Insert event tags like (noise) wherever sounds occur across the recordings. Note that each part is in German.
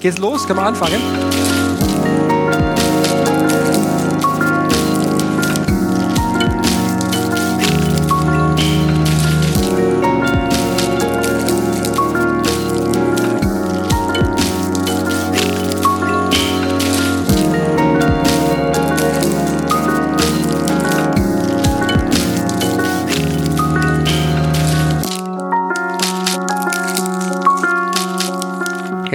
Geht's los? Können wir anfangen?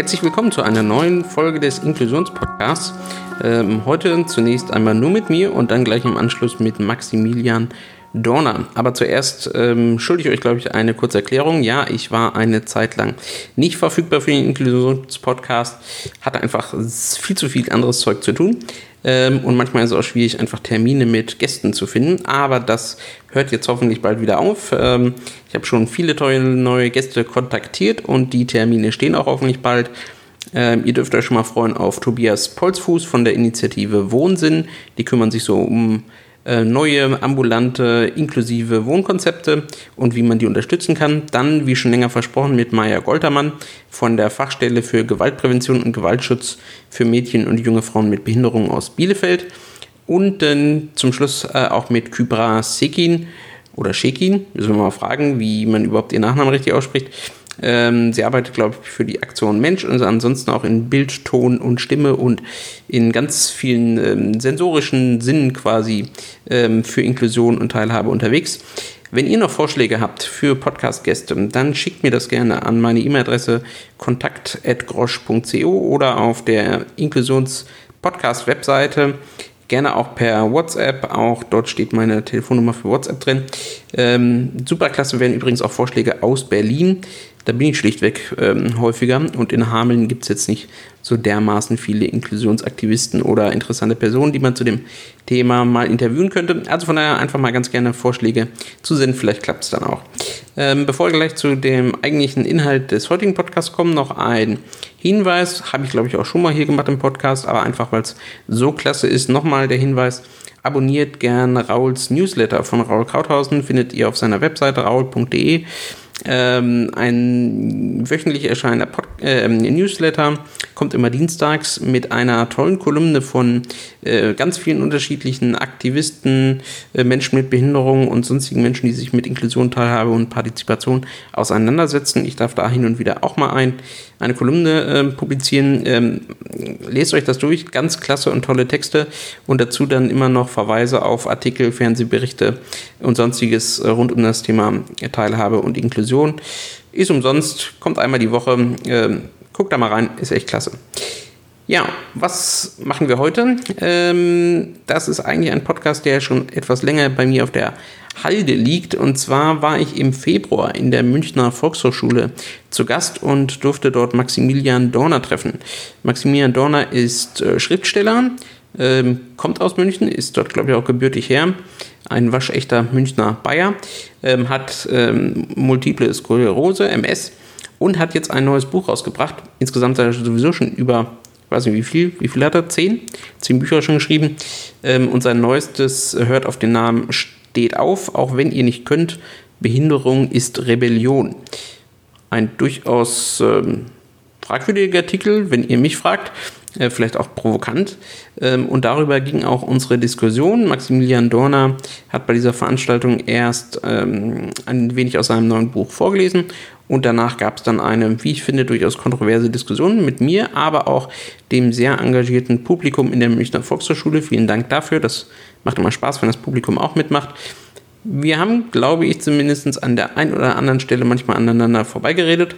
Herzlich willkommen zu einer neuen Folge des Inklusionspodcasts. Ähm, heute zunächst einmal nur mit mir und dann gleich im Anschluss mit Maximilian Dorner. Aber zuerst ähm, schulde ich euch, glaube ich, eine kurze Erklärung. Ja, ich war eine Zeit lang nicht verfügbar für den Inklusionspodcast, hatte einfach viel zu viel anderes Zeug zu tun. Ähm, und manchmal ist es auch schwierig, einfach Termine mit Gästen zu finden. Aber das hört jetzt hoffentlich bald wieder auf. Ähm, ich habe schon viele tolle neue Gäste kontaktiert und die Termine stehen auch hoffentlich bald. Ähm, ihr dürft euch schon mal freuen auf Tobias Polzfuß von der Initiative Wohnsinn. Die kümmern sich so um neue ambulante inklusive Wohnkonzepte und wie man die unterstützen kann. Dann, wie schon länger versprochen, mit Maja Goltermann von der Fachstelle für Gewaltprävention und Gewaltschutz für Mädchen und junge Frauen mit Behinderungen aus Bielefeld. Und dann zum Schluss äh, auch mit Kybra Sekin oder Shekin, müssen wir mal fragen, wie man überhaupt ihren Nachnamen richtig ausspricht ähm, sie arbeitet, glaube ich, für die Aktion Mensch und ansonsten auch in Bild, Ton und Stimme und in ganz vielen ähm, sensorischen Sinnen quasi ähm, für Inklusion und Teilhabe unterwegs. Wenn ihr noch Vorschläge habt für Podcast-Gäste, dann schickt mir das gerne an meine E-Mail-Adresse kontakt.grosch.co oder auf der Inklusions-Podcast-Webseite gerne auch per WhatsApp. Auch dort steht meine Telefonnummer für WhatsApp drin. Ähm, superklasse wären übrigens auch Vorschläge aus Berlin. Da bin ich schlichtweg ähm, häufiger. Und in Hameln gibt es jetzt nicht so dermaßen viele Inklusionsaktivisten oder interessante Personen, die man zu dem Thema mal interviewen könnte. Also von daher einfach mal ganz gerne Vorschläge zu senden, vielleicht klappt es dann auch. Ähm, bevor wir gleich zu dem eigentlichen Inhalt des heutigen Podcasts kommen, noch ein Hinweis, habe ich glaube ich auch schon mal hier gemacht im Podcast, aber einfach weil es so klasse ist, nochmal der Hinweis, abonniert gerne Rauls Newsletter von Raul Krauthausen, findet ihr auf seiner Webseite raul.de ähm, ein wöchentlich erscheinender Pod äh, Newsletter kommt immer dienstags mit einer tollen Kolumne von äh, ganz vielen unterschiedlichen Aktivisten, äh, Menschen mit Behinderungen und sonstigen Menschen, die sich mit Inklusion, Teilhabe und Partizipation auseinandersetzen. Ich darf da hin und wieder auch mal ein, eine Kolumne äh, publizieren. Ähm, lest euch das durch, ganz klasse und tolle Texte und dazu dann immer noch Verweise auf Artikel, Fernsehberichte und sonstiges äh, rund um das Thema Teilhabe und Inklusion. Ist umsonst, kommt einmal die Woche. Ähm, guckt da mal rein, ist echt klasse. Ja, was machen wir heute? Ähm, das ist eigentlich ein Podcast, der schon etwas länger bei mir auf der Halde liegt. Und zwar war ich im Februar in der Münchner Volkshochschule zu Gast und durfte dort Maximilian Dorner treffen. Maximilian Dorner ist äh, Schriftsteller, ähm, kommt aus München, ist dort, glaube ich, auch gebürtig her. Ein waschechter Münchner Bayer, ähm, hat ähm, multiple Sklerose, MS, und hat jetzt ein neues Buch rausgebracht. Insgesamt hat er sowieso schon über, ich weiß nicht wie viel, wie viel hat er? Zehn? Zehn Bücher schon geschrieben. Ähm, und sein neuestes hört auf den Namen Steht auf, auch wenn ihr nicht könnt. Behinderung ist Rebellion. Ein durchaus ähm, fragwürdiger Titel, wenn ihr mich fragt. Äh, vielleicht auch provokant. Ähm, und darüber ging auch unsere Diskussion. Maximilian Dorner hat bei dieser Veranstaltung erst ähm, ein wenig aus seinem neuen Buch vorgelesen und danach gab es dann eine, wie ich finde, durchaus kontroverse Diskussion mit mir, aber auch dem sehr engagierten Publikum in der Münchner Volkshochschule. Vielen Dank dafür. Das macht immer Spaß, wenn das Publikum auch mitmacht. Wir haben, glaube ich, zumindest an der einen oder anderen Stelle manchmal aneinander vorbeigeredet.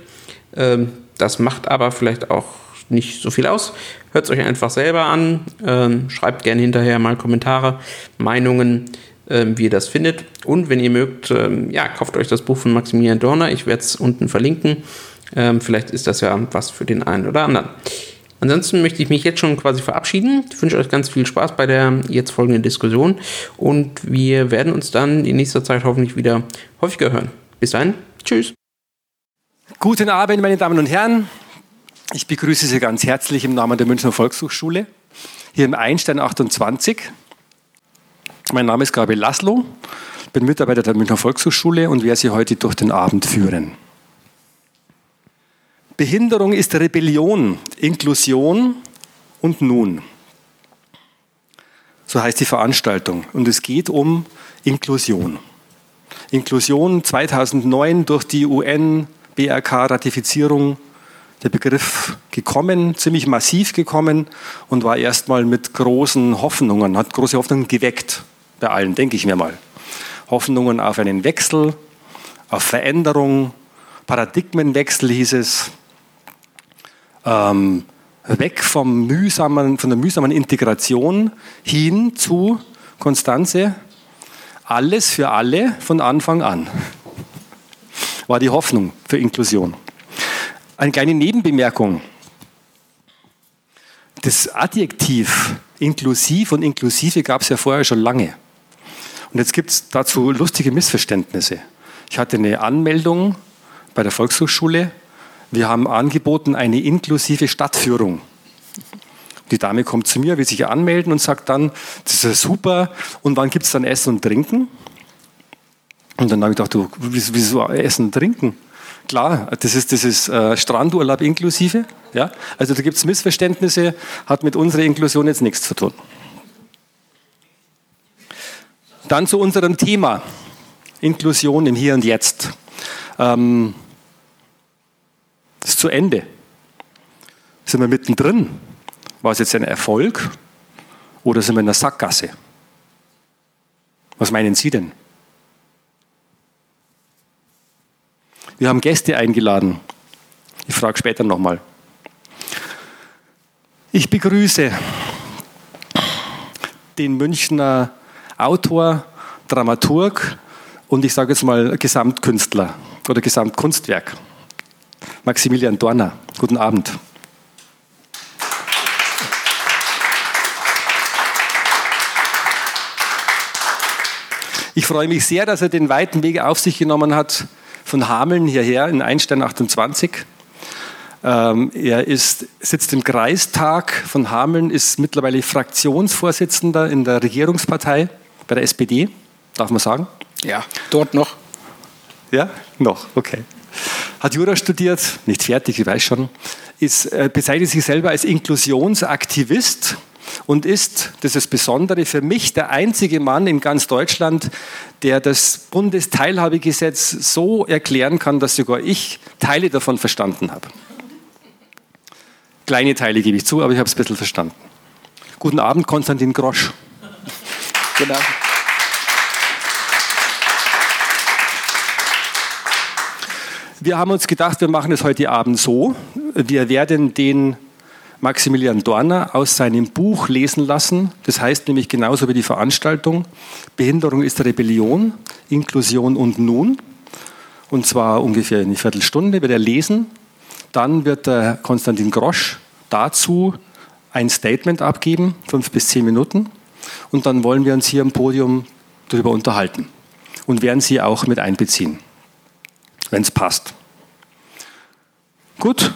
Ähm, das macht aber vielleicht auch nicht so viel aus. Hört es euch einfach selber an. Ähm, schreibt gerne hinterher mal Kommentare, Meinungen, ähm, wie ihr das findet. Und wenn ihr mögt, ähm, ja, kauft euch das Buch von Maximilian Dorner. Ich werde es unten verlinken. Ähm, vielleicht ist das ja was für den einen oder anderen. Ansonsten möchte ich mich jetzt schon quasi verabschieden. Ich wünsche euch ganz viel Spaß bei der jetzt folgenden Diskussion und wir werden uns dann in nächster Zeit hoffentlich wieder häufiger hören. Bis dahin, tschüss. Guten Abend, meine Damen und Herren. Ich begrüße Sie ganz herzlich im Namen der Münchner Volkshochschule hier im Einstein 28. Mein Name ist Gabriel Laszlo, bin Mitarbeiter der Münchner Volkshochschule und werde Sie heute durch den Abend führen. Behinderung ist Rebellion, Inklusion und nun. So heißt die Veranstaltung. Und es geht um Inklusion. Inklusion 2009 durch die UN-BRK-Ratifizierung der Begriff gekommen, ziemlich massiv gekommen und war erstmal mit großen Hoffnungen, hat große Hoffnungen geweckt bei allen, denke ich mir mal. Hoffnungen auf einen Wechsel, auf Veränderung, Paradigmenwechsel hieß es, ähm, weg vom mühsamen, von der mühsamen Integration hin zu Konstanze, alles für alle von Anfang an. War die Hoffnung für Inklusion. Eine kleine Nebenbemerkung. Das Adjektiv inklusiv und inklusive gab es ja vorher schon lange. Und jetzt gibt es dazu lustige Missverständnisse. Ich hatte eine Anmeldung bei der Volkshochschule. Wir haben angeboten eine inklusive Stadtführung. Die Dame kommt zu mir, will sich anmelden und sagt dann, das ist ja super, und wann gibt es dann Essen und Trinken? Und dann habe ich gedacht, du, wieso Essen und Trinken? Klar, das ist, das ist äh, Strandurlaub inklusive. Ja? Also da gibt es Missverständnisse, hat mit unserer Inklusion jetzt nichts zu tun. Dann zu unserem Thema, Inklusion im Hier und Jetzt. Ähm, ist zu Ende. Sind wir mittendrin? War es jetzt ein Erfolg oder sind wir in der Sackgasse? Was meinen Sie denn? Wir haben Gäste eingeladen. Ich frage später nochmal. Ich begrüße den Münchner Autor, Dramaturg und ich sage jetzt mal Gesamtkünstler oder Gesamtkunstwerk. Maximilian Dorner. Guten Abend. Ich freue mich sehr, dass er den weiten Weg auf sich genommen hat, von Hameln hierher in Einstein 28. Ähm, er ist, sitzt im Kreistag von Hameln, ist mittlerweile Fraktionsvorsitzender in der Regierungspartei bei der SPD, darf man sagen? Ja, dort noch. Ja, noch, okay. Hat Jura studiert, nicht fertig, ich weiß schon, ist, äh, bezeichnet sich selber als Inklusionsaktivist und ist, das ist das Besondere für mich, der einzige Mann in ganz Deutschland, der das Bundesteilhabegesetz so erklären kann, dass sogar ich Teile davon verstanden habe. Kleine Teile gebe ich zu, aber ich habe es ein bisschen verstanden. Guten Abend, Konstantin Grosch. (laughs) Genau. Wir haben uns gedacht, wir machen es heute Abend so. Wir werden den Maximilian Dorner aus seinem Buch lesen lassen. Das heißt nämlich genauso wie die Veranstaltung, Behinderung ist Rebellion, Inklusion und Nun. Und zwar ungefähr eine Viertelstunde wird er lesen. Dann wird der Konstantin Grosch dazu ein Statement abgeben, fünf bis zehn Minuten. Und dann wollen wir uns hier am Podium darüber unterhalten und werden Sie auch mit einbeziehen, wenn es passt. Gut,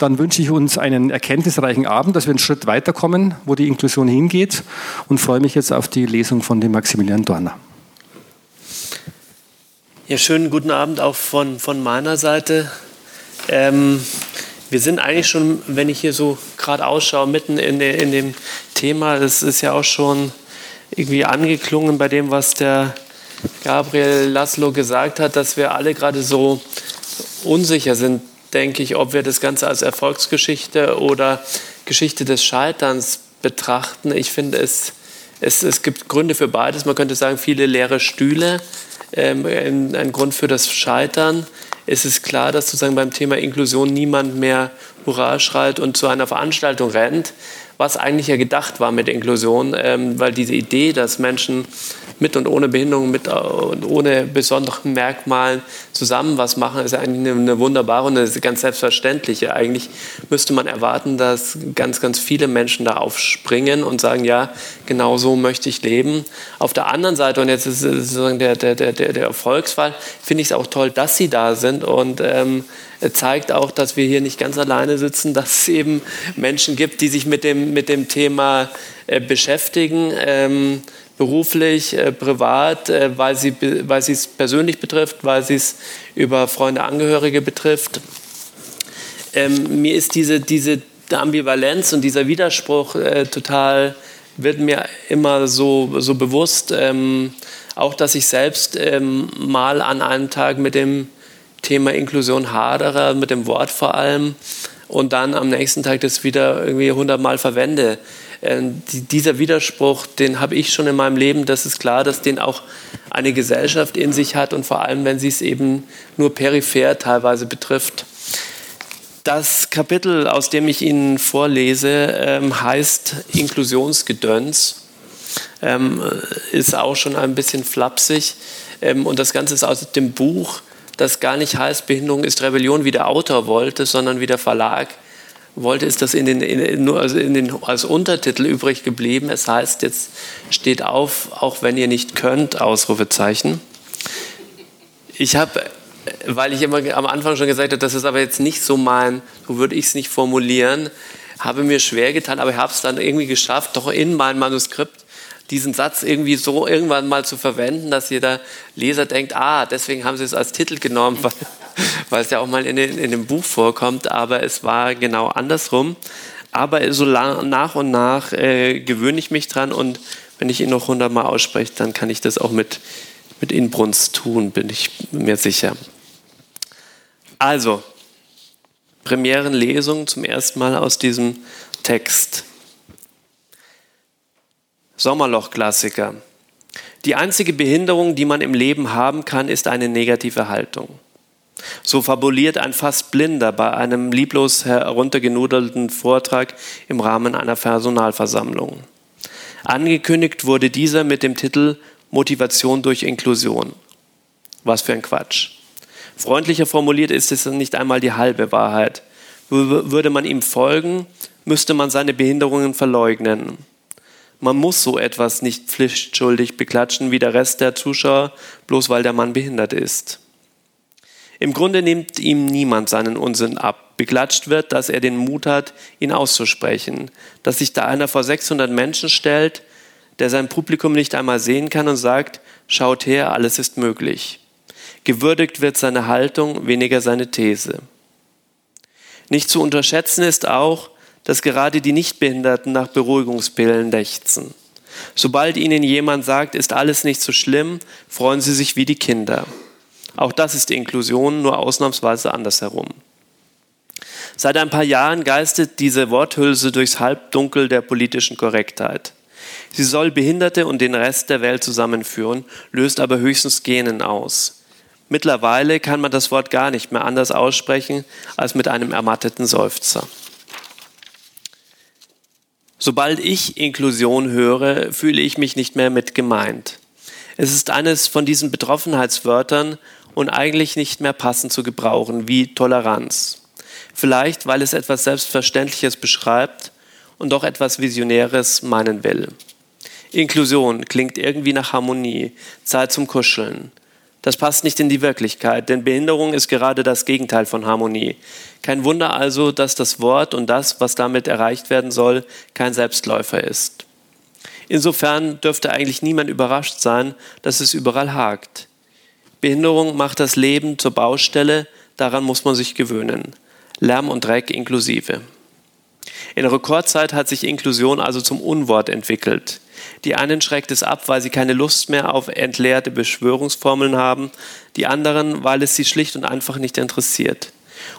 dann wünsche ich uns einen erkenntnisreichen Abend, dass wir einen Schritt weiterkommen, wo die Inklusion hingeht und freue mich jetzt auf die Lesung von dem Maximilian Dorner. Ja, schönen guten Abend auch von, von meiner Seite. Ähm, wir sind eigentlich schon, wenn ich hier so gerade ausschaue, mitten in, de, in dem Thema. Das ist ja auch schon irgendwie angeklungen bei dem, was der Gabriel Laszlo gesagt hat, dass wir alle gerade so unsicher sind, denke ich, ob wir das Ganze als Erfolgsgeschichte oder Geschichte des Scheiterns betrachten. Ich finde, es, es, es gibt Gründe für beides. Man könnte sagen, viele leere Stühle. Ähm, ein Grund für das Scheitern. Es ist klar, dass sozusagen beim Thema Inklusion niemand mehr Hurra schreit und zu einer Veranstaltung rennt, was eigentlich ja gedacht war mit Inklusion, ähm, weil diese Idee, dass Menschen mit und ohne Behinderung, mit und ohne besonderen Merkmalen zusammen was machen, ist eigentlich eine, eine wunderbare und eine ganz selbstverständliche. Eigentlich müsste man erwarten, dass ganz, ganz viele Menschen da aufspringen und sagen, ja, genau so möchte ich leben. Auf der anderen Seite, und jetzt ist sozusagen der, der, der, der Erfolgsfall, finde ich es auch toll, dass sie da sind und ähm, zeigt auch, dass wir hier nicht ganz alleine sitzen, (laughs) dass es eben Menschen gibt, die sich mit dem, mit dem Thema äh, beschäftigen. Ähm, beruflich, äh, privat, äh, weil, sie, weil es persönlich betrifft, weil sie es über Freunde, Angehörige betrifft. ähm, mir ist diese, diese Ambivalenz und dieser Widerspruch äh, total, wird mir immer so, so bewusst. Ähm, auch, dass ich selbst ähm, mal an einem Tag mit dem Thema Inklusion hadere, mit dem Wort vor allem, und dann am nächsten Tag das wieder irgendwie hundertmal verwende. Äh, die, dieser Widerspruch, den habe ich schon in meinem Leben. Das ist klar, dass den auch eine Gesellschaft in sich hat und vor allem, wenn sie es eben nur peripher teilweise betrifft. Das Kapitel, aus dem ich Ihnen vorlese, ähm, heißt Inklusionsgedöns. Ähm, ist auch schon ein bisschen flapsig. Ähm, und das Ganze ist aus dem Buch, das gar nicht heißt Behinderung ist Rebellion, wie der Autor wollte, sondern wie der Verlag wollte, ist das in den, in, nur also in den, als Untertitel übrig geblieben. Es heißt jetzt, steht auf, auch wenn ihr nicht könnt, Ausrufezeichen. Ich habe weil ich immer am Anfang schon gesagt habe, das ist aber jetzt nicht so mein, so würde ich es nicht formulieren, habe mir schwer getan, aber ich habe es dann irgendwie geschafft, doch in mein Manuskript diesen Satz irgendwie so irgendwann mal zu verwenden, dass jeder Leser denkt, ah, deswegen haben sie es als Titel genommen, (laughs) weil, weil es ja auch mal in, in dem Buch vorkommt, aber es war genau andersrum. Aber so nach und nach äh, gewöhne ich mich dran und wenn ich ihn noch hundertmal ausspreche, dann kann ich das auch mit mit Inbrunst tun, bin ich mir sicher. Also, Premierenlesung zum ersten Mal aus diesem Text. Sommerloch-Klassiker. Die einzige Behinderung, die man im Leben haben kann, ist eine negative Haltung. So fabuliert ein fast Blinder bei einem lieblos heruntergenudelten Vortrag im Rahmen einer Personalversammlung. Angekündigt wurde dieser mit dem Titel Motivation durch Inklusion. Was für ein Quatsch. Freundlicher formuliert ist es nicht einmal die halbe Wahrheit. Würde man ihm folgen, müsste man seine Behinderungen verleugnen. Man muss so etwas nicht pflichtschuldig beklatschen wie der Rest der Zuschauer, bloß weil der Mann behindert ist. Im Grunde nimmt ihm niemand seinen Unsinn ab. Beklatscht wird, dass er den Mut hat, ihn auszusprechen, dass sich da einer vor 600 Menschen stellt, der sein Publikum nicht einmal sehen kann und sagt, schaut her, alles ist möglich. Gewürdigt wird seine Haltung, weniger seine These. Nicht zu unterschätzen ist auch, dass gerade die Nichtbehinderten nach Beruhigungspillen dächzen. Sobald ihnen jemand sagt, ist alles nicht so schlimm, freuen sie sich wie die Kinder. Auch das ist Inklusion, nur ausnahmsweise andersherum. Seit ein paar Jahren geistet diese Worthülse durchs Halbdunkel der politischen Korrektheit. Sie soll Behinderte und den Rest der Welt zusammenführen, löst aber höchstens Genen aus. Mittlerweile kann man das Wort gar nicht mehr anders aussprechen als mit einem ermatteten Seufzer. Sobald ich Inklusion höre, fühle ich mich nicht mehr mit gemeint. Es ist eines von diesen Betroffenheitswörtern und eigentlich nicht mehr passend zu gebrauchen, wie Toleranz. Vielleicht, weil es etwas Selbstverständliches beschreibt und doch etwas Visionäres meinen will. Inklusion klingt irgendwie nach Harmonie, Zeit zum Kuscheln. Das passt nicht in die Wirklichkeit, denn Behinderung ist gerade das Gegenteil von Harmonie. Kein Wunder also, dass das Wort und das, was damit erreicht werden soll, kein Selbstläufer ist. Insofern dürfte eigentlich niemand überrascht sein, dass es überall hakt. Behinderung macht das Leben zur Baustelle, daran muss man sich gewöhnen. Lärm und Dreck inklusive. In Rekordzeit hat sich Inklusion also zum Unwort entwickelt. Die einen schreckt es ab, weil sie keine Lust mehr auf entleerte Beschwörungsformeln haben, die anderen, weil es sie schlicht und einfach nicht interessiert.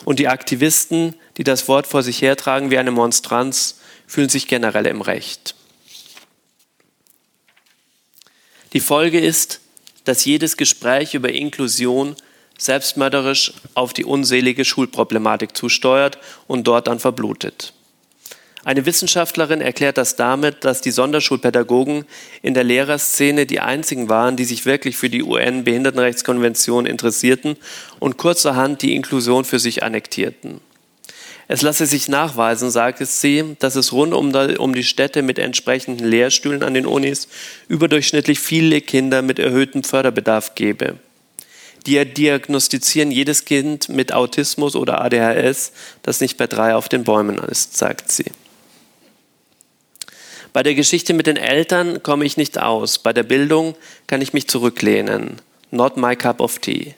Und die Aktivisten, die das Wort vor sich hertragen wie eine Monstranz, fühlen sich generell im Recht. Die Folge ist, dass jedes Gespräch über Inklusion selbstmörderisch auf die unselige Schulproblematik zusteuert und dort dann verblutet. Eine Wissenschaftlerin erklärt das damit, dass die Sonderschulpädagogen in der Lehrerszene die einzigen waren, die sich wirklich für die UN-Behindertenrechtskonvention interessierten und kurzerhand die Inklusion für sich annektierten. Es lasse sich nachweisen, sagt sie, dass es rund um die Städte mit entsprechenden Lehrstühlen an den Unis überdurchschnittlich viele Kinder mit erhöhtem Förderbedarf gebe. Die diagnostizieren jedes Kind mit Autismus oder ADHS, das nicht bei drei auf den Bäumen ist, sagt sie. Bei der Geschichte mit den Eltern komme ich nicht aus. Bei der Bildung kann ich mich zurücklehnen. Not my cup of tea.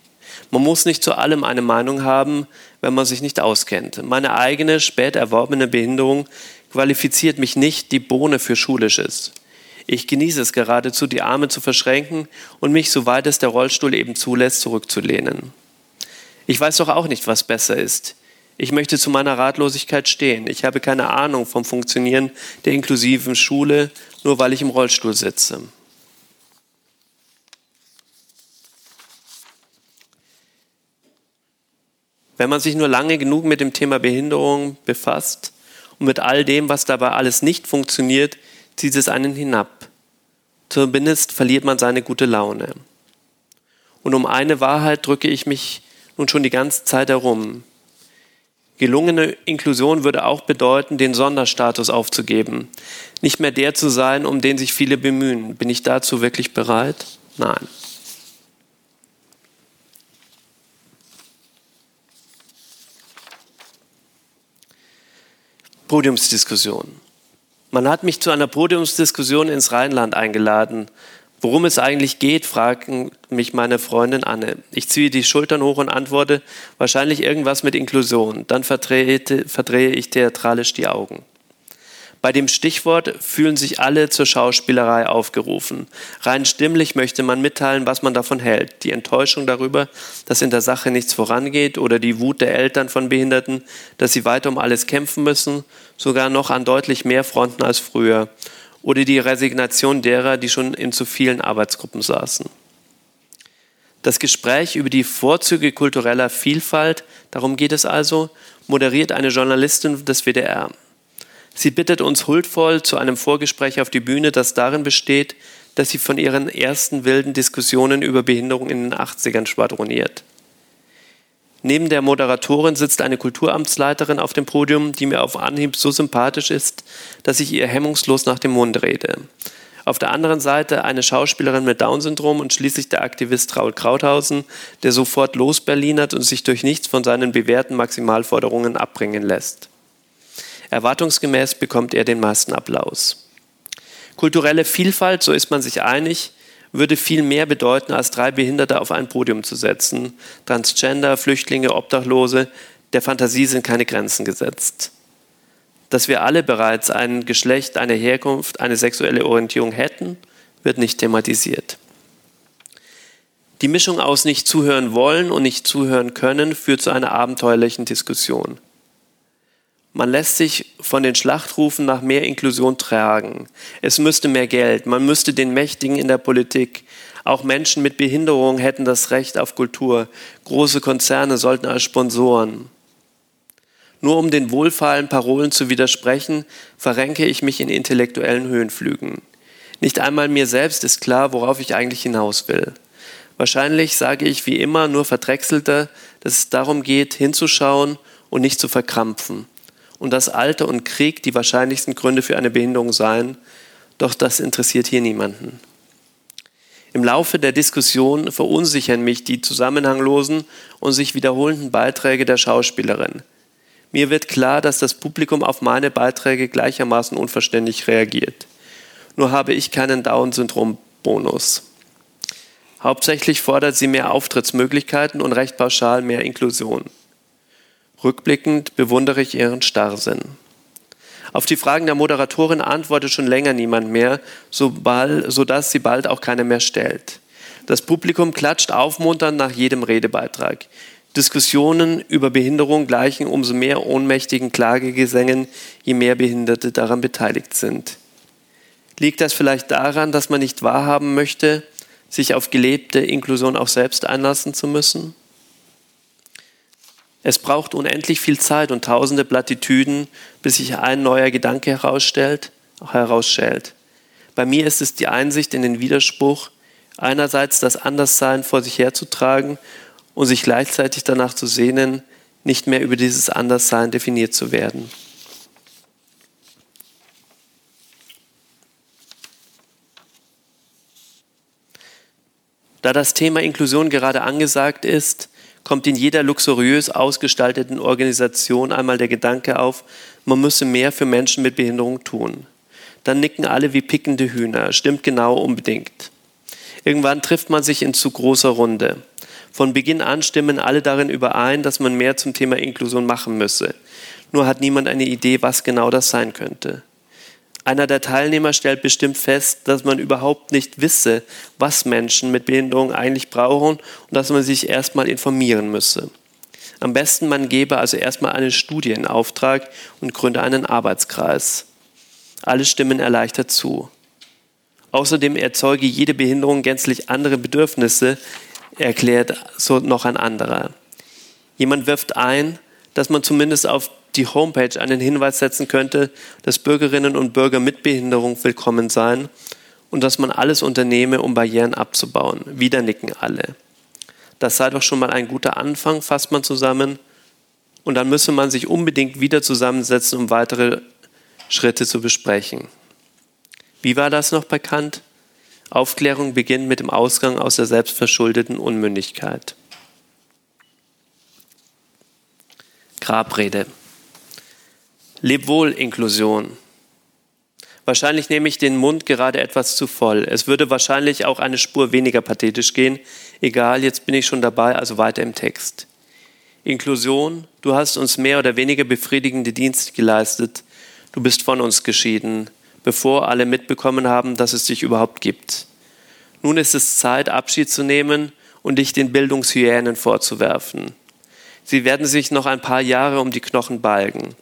Man muss nicht zu allem eine Meinung haben, wenn man sich nicht auskennt. Meine eigene spät erworbene Behinderung qualifiziert mich nicht, die Bohne für Schulisches. Ich genieße es geradezu, die Arme zu verschränken und mich, soweit es der Rollstuhl eben zulässt, zurückzulehnen. Ich weiß doch auch nicht, was besser ist. Ich möchte zu meiner Ratlosigkeit stehen. Ich habe keine Ahnung vom Funktionieren der inklusiven Schule, nur weil ich im Rollstuhl sitze. Wenn man sich nur lange genug mit dem Thema Behinderung befasst und mit all dem, was dabei alles nicht funktioniert, zieht es einen hinab. Zumindest verliert man seine gute Laune. Und um eine Wahrheit drücke ich mich nun schon die ganze Zeit herum. Gelungene Inklusion würde auch bedeuten, den Sonderstatus aufzugeben, nicht mehr der zu sein, um den sich viele bemühen. Bin ich dazu wirklich bereit? Nein. Podiumsdiskussion. Man hat mich zu einer Podiumsdiskussion ins Rheinland eingeladen. Worum es eigentlich geht, fragen mich meine Freundin Anne. Ich ziehe die Schultern hoch und antworte, wahrscheinlich irgendwas mit Inklusion. Dann verdrehe, verdrehe ich theatralisch die Augen. Bei dem Stichwort fühlen sich alle zur Schauspielerei aufgerufen. Rein stimmlich möchte man mitteilen, was man davon hält. Die Enttäuschung darüber, dass in der Sache nichts vorangeht oder die Wut der Eltern von Behinderten, dass sie weiter um alles kämpfen müssen, sogar noch an deutlich mehr Fronten als früher. Oder die Resignation derer, die schon in zu vielen Arbeitsgruppen saßen. Das Gespräch über die Vorzüge kultureller Vielfalt, darum geht es also, moderiert eine Journalistin des WDR. Sie bittet uns huldvoll zu einem Vorgespräch auf die Bühne, das darin besteht, dass sie von ihren ersten wilden Diskussionen über Behinderung in den 80ern schwadroniert. Neben der Moderatorin sitzt eine Kulturamtsleiterin auf dem Podium, die mir auf Anhieb so sympathisch ist, dass ich ihr hemmungslos nach dem Mund rede. Auf der anderen Seite eine Schauspielerin mit Down-Syndrom und schließlich der Aktivist Raul Krauthausen, der sofort losberlinert und sich durch nichts von seinen bewährten Maximalforderungen abbringen lässt. Erwartungsgemäß bekommt er den meisten Applaus. Kulturelle Vielfalt, so ist man sich einig, würde viel mehr bedeuten, als drei Behinderte auf ein Podium zu setzen. Transgender, Flüchtlinge, Obdachlose, der Fantasie sind keine Grenzen gesetzt. Dass wir alle bereits ein Geschlecht, eine Herkunft, eine sexuelle Orientierung hätten, wird nicht thematisiert. Die Mischung aus nicht zuhören wollen und nicht zuhören können führt zu einer abenteuerlichen Diskussion. Man lässt sich von den Schlachtrufen nach mehr Inklusion tragen. Es müsste mehr Geld, man müsste den Mächtigen in der Politik, auch Menschen mit Behinderung hätten das Recht auf Kultur. Große Konzerne sollten als Sponsoren. Nur um den wohlfeilen Parolen zu widersprechen, verrenke ich mich in intellektuellen Höhenflügen. Nicht einmal mir selbst ist klar, worauf ich eigentlich hinaus will. Wahrscheinlich sage ich wie immer nur verdrechselter, dass es darum geht, hinzuschauen und nicht zu verkrampfen und dass Alter und Krieg die wahrscheinlichsten Gründe für eine Behinderung seien, doch das interessiert hier niemanden. Im Laufe der Diskussion verunsichern mich die zusammenhanglosen und sich wiederholenden Beiträge der Schauspielerin. Mir wird klar, dass das Publikum auf meine Beiträge gleichermaßen unverständlich reagiert. Nur habe ich keinen Down-Syndrom-Bonus. Hauptsächlich fordert sie mehr Auftrittsmöglichkeiten und recht pauschal mehr Inklusion. Rückblickend bewundere ich ihren Starrsinn. Auf die Fragen der Moderatorin antwortet schon länger niemand mehr, sodass sie bald auch keine mehr stellt. Das Publikum klatscht aufmunternd nach jedem Redebeitrag. Diskussionen über Behinderung gleichen umso mehr ohnmächtigen Klagegesängen, je mehr Behinderte daran beteiligt sind. Liegt das vielleicht daran, dass man nicht wahrhaben möchte, sich auf gelebte Inklusion auch selbst einlassen zu müssen? Es braucht unendlich viel Zeit und tausende Plattitüden, bis sich ein neuer Gedanke herausstellt, herausschält. Bei mir ist es die Einsicht in den Widerspruch, einerseits das Anderssein vor sich herzutragen und sich gleichzeitig danach zu sehnen, nicht mehr über dieses Anderssein definiert zu werden. Da das Thema Inklusion gerade angesagt ist, kommt in jeder luxuriös ausgestalteten Organisation einmal der Gedanke auf, man müsse mehr für Menschen mit Behinderung tun. Dann nicken alle wie pickende Hühner, stimmt genau unbedingt. Irgendwann trifft man sich in zu großer Runde. Von Beginn an stimmen alle darin überein, dass man mehr zum Thema Inklusion machen müsse. Nur hat niemand eine Idee, was genau das sein könnte. Einer der Teilnehmer stellt bestimmt fest, dass man überhaupt nicht wisse, was Menschen mit Behinderung eigentlich brauchen und dass man sich erstmal informieren müsse. Am besten man gebe also erstmal eine Studie in Auftrag und gründe einen Arbeitskreis. Alle stimmen erleichtert zu. Außerdem erzeuge jede Behinderung gänzlich andere Bedürfnisse, erklärt so noch ein anderer. Jemand wirft ein, dass man zumindest auf die Homepage einen Hinweis setzen könnte, dass Bürgerinnen und Bürger mit Behinderung willkommen seien und dass man alles unternehme, um Barrieren abzubauen. Wieder nicken alle. Das sei doch schon mal ein guter Anfang, fasst man zusammen. Und dann müsse man sich unbedingt wieder zusammensetzen, um weitere Schritte zu besprechen. Wie war das noch bekannt? Aufklärung beginnt mit dem Ausgang aus der selbstverschuldeten Unmündigkeit. Grabrede. Leb wohl, Inklusion. Wahrscheinlich nehme ich den Mund gerade etwas zu voll. Es würde wahrscheinlich auch eine Spur weniger pathetisch gehen. Egal, jetzt bin ich schon dabei, also weiter im Text. Inklusion, du hast uns mehr oder weniger befriedigende Dienste geleistet. Du bist von uns geschieden bevor alle mitbekommen haben, dass es dich überhaupt gibt. Nun ist es Zeit, Abschied zu nehmen und dich den Bildungshyänen vorzuwerfen. Sie werden sich noch ein paar Jahre um die Knochen balgen.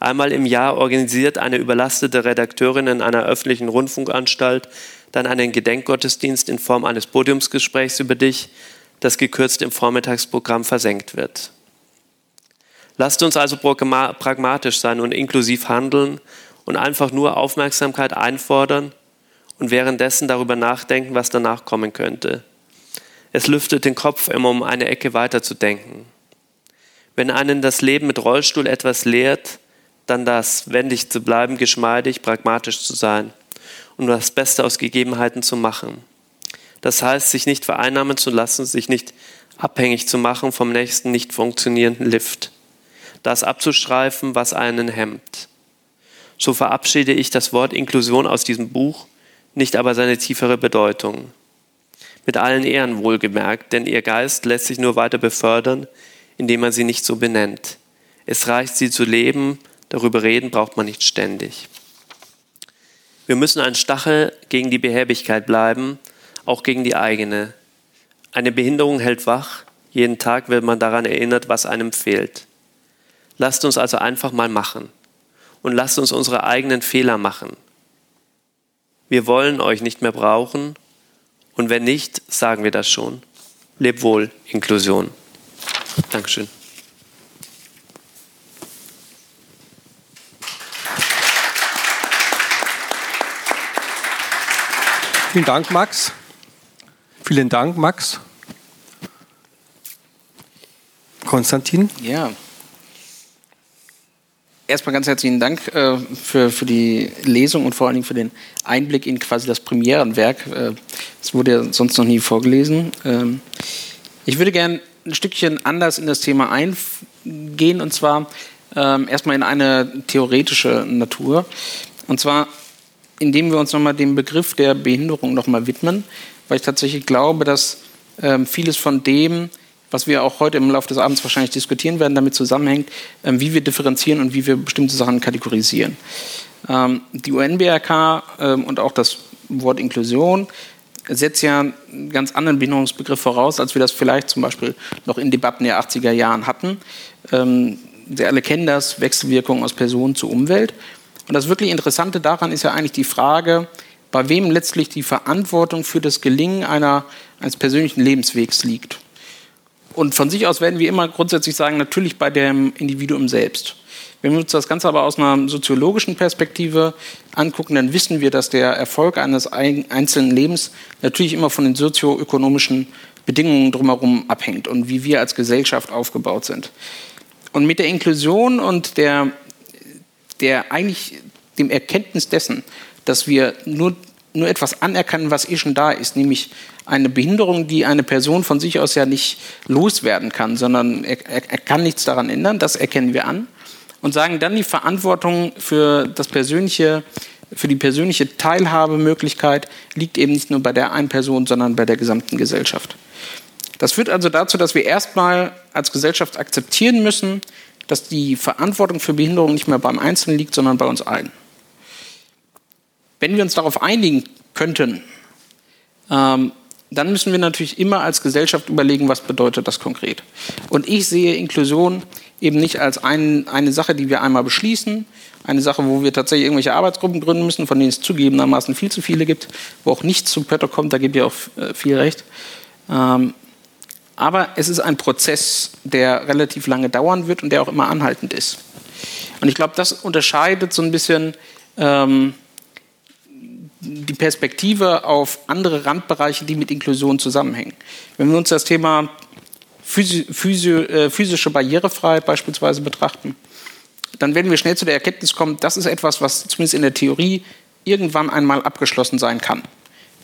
Einmal im Jahr organisiert eine überlastete Redakteurin in einer öffentlichen Rundfunkanstalt dann einen Gedenkgottesdienst in Form eines Podiumsgesprächs über dich, das gekürzt im Vormittagsprogramm versenkt wird. Lasst uns also pragmatisch sein und inklusiv handeln und einfach nur Aufmerksamkeit einfordern und währenddessen darüber nachdenken, was danach kommen könnte. Es lüftet den Kopf immer, um eine Ecke weiter zu denken. Wenn einen das Leben mit Rollstuhl etwas lehrt, dann das, wendig zu bleiben, geschmeidig, pragmatisch zu sein und das Beste aus Gegebenheiten zu machen. Das heißt, sich nicht vereinnahmen zu lassen, sich nicht abhängig zu machen vom nächsten nicht funktionierenden Lift. Das abzustreifen, was einen hemmt so verabschiede ich das Wort Inklusion aus diesem Buch, nicht aber seine tiefere Bedeutung. Mit allen Ehren wohlgemerkt, denn ihr Geist lässt sich nur weiter befördern, indem man sie nicht so benennt. Es reicht, sie zu leben, darüber reden braucht man nicht ständig. Wir müssen ein Stachel gegen die Behäbigkeit bleiben, auch gegen die eigene. Eine Behinderung hält wach, jeden Tag wird man daran erinnert, was einem fehlt. Lasst uns also einfach mal machen und lasst uns unsere eigenen Fehler machen. Wir wollen euch nicht mehr brauchen und wenn nicht, sagen wir das schon. Leb wohl, Inklusion. Dankeschön. Vielen Dank, Max. Vielen Dank, Max. Konstantin? Ja, erstmal ganz herzlichen Dank äh, für, für die Lesung und vor allen Dingen für den Einblick in quasi das Premierenwerk. Äh, wurde ja sonst noch nie vorgelesen. Ähm, ich würde gerne ein Stückchen anders in das Thema eingehen und zwar ähm, erstmal in eine theoretische Natur. Und zwar, indem wir uns nochmal dem Begriff der Behinderung nochmal widmen, weil ich tatsächlich glaube, dass ähm, vieles von dem, was wir auch heute im Laufe des Abends wahrscheinlich diskutieren werden, damit zusammenhängt, ähm, wie wir differenzieren und wie wir bestimmte Sachen kategorisieren. Ähm, die UN-BRK ähm, und auch das Wort Inklusion setzt ja einen ganz anderen Behinderungsbegriff voraus, als wir das vielleicht zum Beispiel noch in Debatten der 80er Jahren hatten. Sie alle kennen das, Wechselwirkung aus Person zu Umwelt. Und das wirklich Interessante daran ist ja eigentlich die Frage, bei wem letztlich die Verantwortung für das Gelingen einer, eines persönlichen Lebenswegs liegt. Und von sich aus werden wir immer grundsätzlich sagen, natürlich bei dem Individuum selbst. Wenn wir uns das Ganze aber aus einer soziologischen Perspektive angucken, dann wissen wir, dass der Erfolg eines einzelnen Lebens natürlich immer von den sozioökonomischen Bedingungen drumherum abhängt und wie wir als Gesellschaft aufgebaut sind. Und mit der Inklusion und der, der eigentlich dem Erkenntnis dessen, dass wir nur, nur etwas anerkennen, was eh schon da ist, nämlich eine Behinderung, die eine Person von sich aus ja nicht loswerden kann, sondern er, er, kann nichts daran ändern, das erkennen wir an und sagen dann die Verantwortung für das persönliche für die persönliche Teilhabemöglichkeit liegt eben nicht nur bei der einen Person, sondern bei der gesamten Gesellschaft. Das führt also dazu, dass wir erstmal als Gesellschaft akzeptieren müssen, dass die Verantwortung für Behinderung nicht mehr beim Einzelnen liegt, sondern bei uns allen. Wenn wir uns darauf einigen könnten, ähm, dann müssen wir natürlich immer als Gesellschaft überlegen, was bedeutet das konkret. Und ich sehe Inklusion eben nicht als ein, eine Sache, die wir einmal beschließen, eine Sache, wo wir tatsächlich irgendwelche Arbeitsgruppen gründen müssen, von denen es zugegebenermaßen viel zu viele gibt, wo auch nichts zu Pötter kommt, da gebe ich auch äh, viel recht. Ähm, aber es ist ein Prozess, der relativ lange dauern wird und der auch immer anhaltend ist. Und ich glaube, das unterscheidet so ein bisschen ähm, die Perspektive auf andere Randbereiche, die mit Inklusion zusammenhängen. Wenn wir uns das Thema Physi Physi äh, physische Barrierefreiheit beispielsweise betrachten, dann werden wir schnell zu der Erkenntnis kommen, das ist etwas, was zumindest in der Theorie irgendwann einmal abgeschlossen sein kann.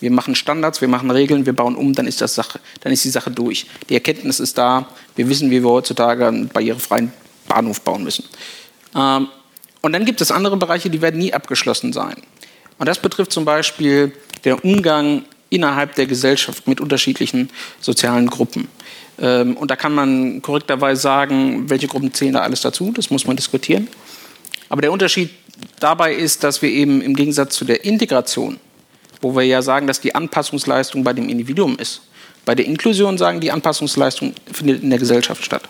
Wir machen Standards, wir machen Regeln, wir bauen um, dann ist, das Sache, dann ist die Sache durch. Die Erkenntnis ist da, wir wissen, wie wir heutzutage einen barrierefreien Bahnhof bauen müssen. Ähm, und dann gibt es andere Bereiche, die werden nie abgeschlossen sein. Und das betrifft zum Beispiel den Umgang innerhalb der Gesellschaft mit unterschiedlichen sozialen Gruppen. Ähm, und da kann man korrekterweise sagen, welche Gruppen zählen da alles dazu, das muss man diskutieren. Aber der Unterschied dabei ist, dass wir eben im Gegensatz zu der Integration, wo wir ja sagen, dass die Anpassungsleistung bei dem Individuum ist, bei der Inklusion sagen, die Anpassungsleistung findet in der Gesellschaft statt.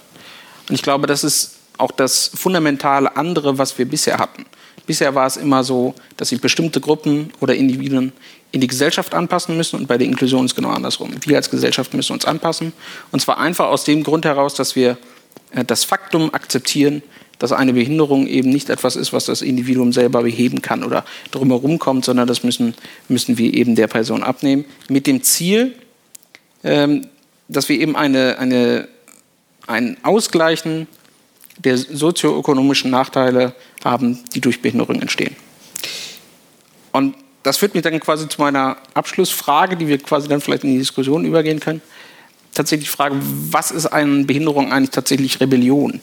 Und ich glaube, das ist auch das fundamentale andere, was wir bisher hatten. Bisher war es immer so, dass sich bestimmte Gruppen oder Individuen in die Gesellschaft anpassen müssen und bei der Inklusion ist es genau andersrum. Wir als Gesellschaft müssen uns anpassen und zwar einfach aus dem Grund heraus, dass wir äh, das Faktum akzeptieren, dass eine Behinderung eben nicht etwas ist, was das Individuum selber beheben kann oder drumherum kommt, sondern das müssen, müssen wir eben der Person abnehmen. Mit dem Ziel, ähm, dass wir eben eine, eine, ein Ausgleichen der sozioökonomischen Nachteile haben, die durch Behinderung entstehen. Und das führt mich dann quasi zu meiner Abschlussfrage, die wir quasi dann vielleicht in die Diskussion übergehen können. Tatsächlich die Frage, was ist eine Behinderung eigentlich tatsächlich Rebellion?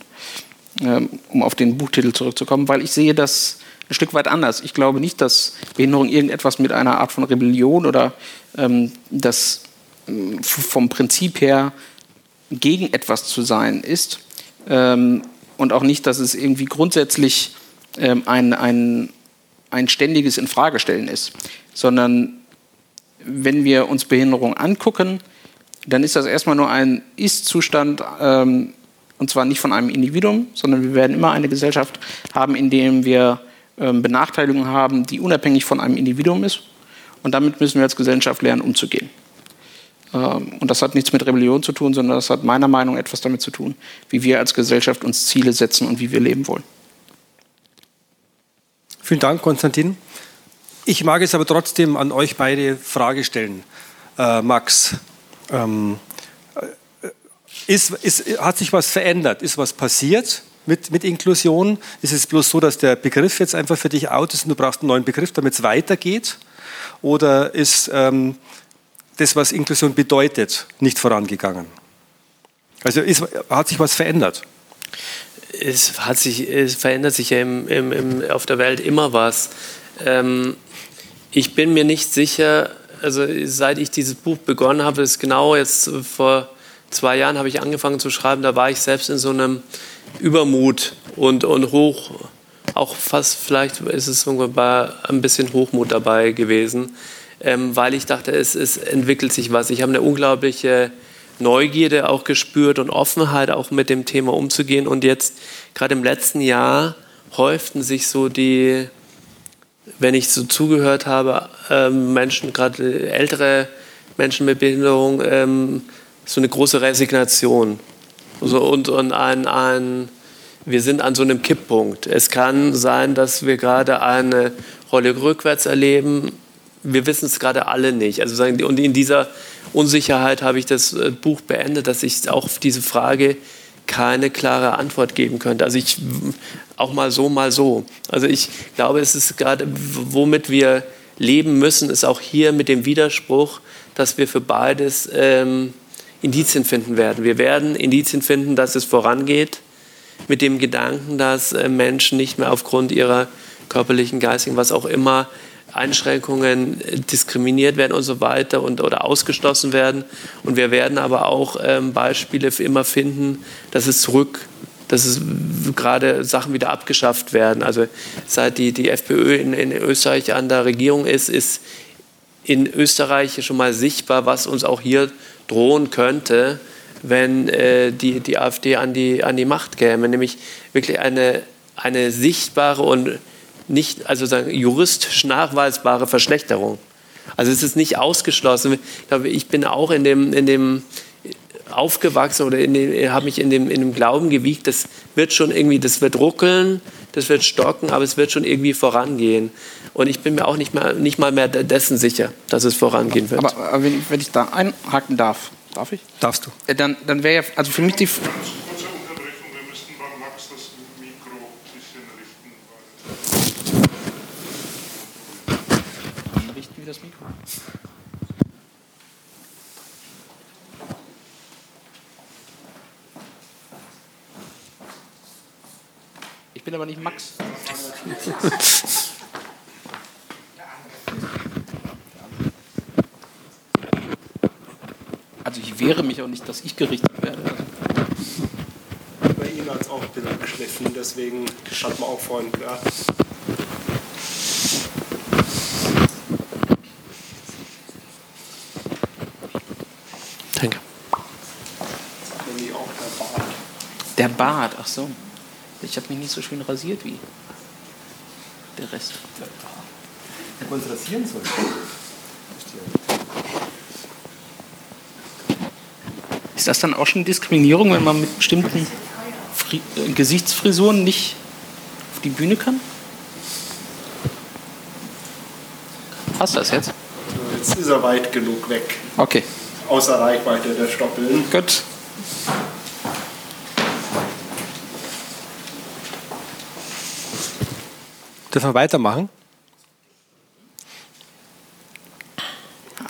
Ähm, um auf den Buchtitel zurückzukommen, weil ich sehe das ein Stück weit anders. Ich glaube nicht, dass Behinderung irgendetwas mit einer Art von Rebellion oder ähm, das ähm, vom Prinzip her gegen etwas zu sein ist, ähm, und auch nicht, dass es irgendwie grundsätzlich ähm, ein, ein, ein ständiges Infragestellen ist, sondern wenn wir uns Behinderung angucken, dann ist das erstmal nur ein Ist-Zustand, ähm, und zwar nicht von einem Individuum, sondern wir werden immer eine Gesellschaft haben, in der wir ähm, Benachteiligungen haben, die unabhängig von einem Individuum ist. Und damit müssen wir als Gesellschaft lernen, umzugehen. Ähm, und das hat nichts mit Rebellion zu tun, sondern das hat meiner Meinung nach etwas damit zu tun, wie wir als Gesellschaft uns Ziele setzen und wie wir leben wollen. Vielen Dank, Konstantin. Ich mag jetzt aber trotzdem an euch beide Frage stellen. Äh, Max, ähm, äh, ist, ist, hat sich was verändert? Ist was passiert mit, mit Inklusion? Ist es bloß so, dass der Begriff jetzt einfach für dich out ist und du brauchst einen neuen Begriff, damit es weitergeht? Oder ist ähm, das, was Inklusion bedeutet, nicht vorangegangen? Also ist, hat sich was verändert? Es, hat sich, es verändert sich ja im, im, im, auf der Welt immer was. Ähm, ich bin mir nicht sicher, also seit ich dieses Buch begonnen habe, ist genau jetzt vor zwei Jahren habe ich angefangen zu schreiben, da war ich selbst in so einem Übermut und, und hoch, auch fast vielleicht ist es bei ein bisschen Hochmut dabei gewesen ähm, weil ich dachte, es, es entwickelt sich was. Ich habe eine unglaubliche Neugierde auch gespürt und Offenheit auch mit dem Thema umzugehen. Und jetzt, gerade im letzten Jahr, häuften sich so die, wenn ich so zugehört habe, ähm, Menschen, gerade ältere Menschen mit Behinderung, ähm, so eine große Resignation. So, und und ein, ein, wir sind an so einem Kipppunkt. Es kann sein, dass wir gerade eine Rolle rückwärts erleben, wir wissen es gerade alle nicht. Also und in dieser Unsicherheit habe ich das äh, Buch beendet, dass ich auch auf diese Frage keine klare Antwort geben könnte. Also ich auch mal so, mal so. Also ich glaube, es ist gerade, womit wir leben müssen, ist auch hier mit dem Widerspruch, dass wir für beides ähm, Indizien finden werden. Wir werden Indizien finden, dass es vorangeht, mit dem Gedanken, dass äh, Menschen nicht mehr aufgrund ihrer körperlichen, geistigen, was auch immer, Einschränkungen diskriminiert werden und so weiter und, oder ausgeschlossen werden. Und wir werden aber auch ähm, Beispiele für immer finden, dass es zurück, dass es gerade Sachen wieder abgeschafft werden. Also seit die, die FPÖ in, in Österreich an der Regierung ist, ist in Österreich schon mal sichtbar, was uns auch hier drohen könnte, wenn äh, die, die AfD an die, an die Macht käme. Nämlich wirklich eine, eine sichtbare und nicht, also sagen, juristisch nachweisbare Verschlechterung. Also es ist nicht ausgeschlossen. Ich, glaube, ich bin auch in dem, in dem aufgewachsen oder habe mich in dem, in dem Glauben gewiegt, das wird schon irgendwie, das wird ruckeln, das wird stocken, aber es wird schon irgendwie vorangehen. Und ich bin mir auch nicht mal, nicht mal mehr dessen sicher, dass es vorangehen wird. Aber, aber wenn, ich, wenn ich da einhaken darf, darf ich? Darfst du. Äh, dann, dann wäre ja, also für mich die, das Mikro. Ich bin aber nicht Max. (laughs) wehre mich auch nicht, dass ich gerichtet werde. Bei Ihnen hat es auch ein bisschen geschliffen, deswegen hat man auch vorhin klar. Der Bart, ach so. Ich habe mich nicht so schön rasiert wie der Rest. Hätten wir uns rasieren sollen. Ist das dann auch schon Diskriminierung, wenn man mit bestimmten Fri äh, Gesichtsfrisuren nicht auf die Bühne kann? Passt das jetzt? Jetzt ist er weit genug weg. Okay. Außer Reichweite der Stoppeln. Gut. Dürfen wir weitermachen?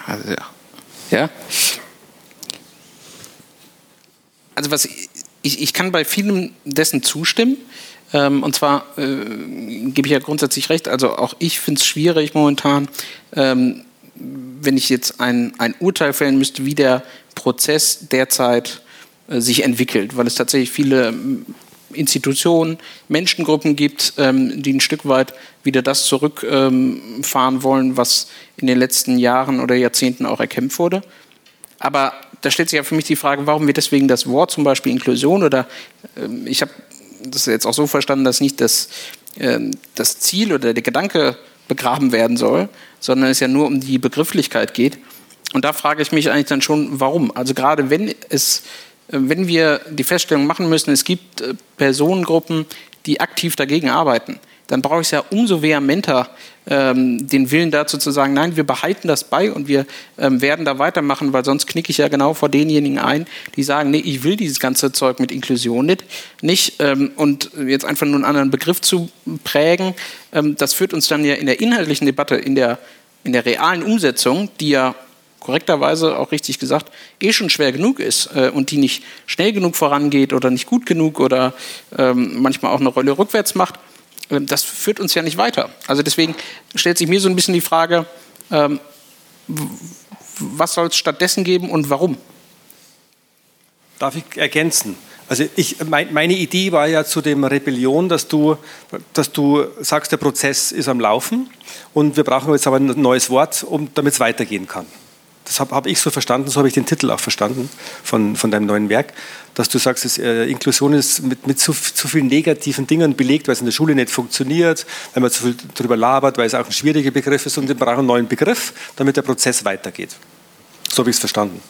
Also, ja. ja. Also was ich, ich kann bei vielem dessen zustimmen. Ähm, und zwar äh, gebe ich ja grundsätzlich recht. Also auch ich finde es schwierig momentan, ähm, wenn ich jetzt ein, ein Urteil fällen müsste, wie der Prozess derzeit äh, sich entwickelt, weil es tatsächlich viele Institutionen, Menschengruppen gibt, ähm, die ein Stück weit wieder das zurückfahren ähm, wollen, was in den letzten Jahren oder Jahrzehnten auch erkämpft wurde. Aber da stellt sich ja für mich die Frage, warum wir deswegen das Wort zum Beispiel Inklusion oder ähm, ich habe das jetzt auch so verstanden, dass nicht das, ähm, das Ziel oder der Gedanke begraben werden soll, sondern es ja nur um die Begrifflichkeit geht. Und da frage ich mich eigentlich dann schon, warum? Also gerade wenn es äh, wenn wir die Feststellung machen müssen, es gibt äh, Personengruppen, die aktiv dagegen arbeiten, dann brauche ich es ja umso vehementer ähm, den Willen dazu zu sagen, nein, wir behalten das bei und wir ähm, werden da weitermachen, weil sonst knicke ich ja genau vor denjenigen ein, die sagen, nee, ich will dieses ganze Zeug mit Inklusion nicht, nicht ähm, und jetzt einfach nur einen anderen Begriff zu prägen, ähm, das führt uns dann ja in der inhaltlichen Debatte, in der, in der realen Umsetzung, die ja korrekterweise auch richtig gesagt, eh schon schwer genug ist äh, und die nicht schnell genug vorangeht oder nicht gut genug oder ähm, manchmal auch eine Rolle rückwärts macht, das führt uns ja nicht weiter. Also deswegen stellt sich mir so ein bisschen die Frage, ähm, was soll es stattdessen geben und warum? Darf ich ergänzen? Also ich, mein, meine Idee war ja zu dem Rebellion, dass du, dass du sagst, der Prozess ist am Laufen und wir brauchen jetzt aber ein neues Wort, um, damit es weitergehen kann das habe hab ich so verstanden, so habe ich den Titel auch verstanden von, von deinem neuen Werk, dass du sagst, dass, äh, Inklusion ist mit, mit zu, zu vielen negativen Dingen belegt, weil es in der Schule nicht funktioniert, weil man zu viel darüber labert, weil es auch ein schwieriger Begriff ist und wir brauchen einen neuen Begriff, damit der Prozess weitergeht. So habe ich es verstanden.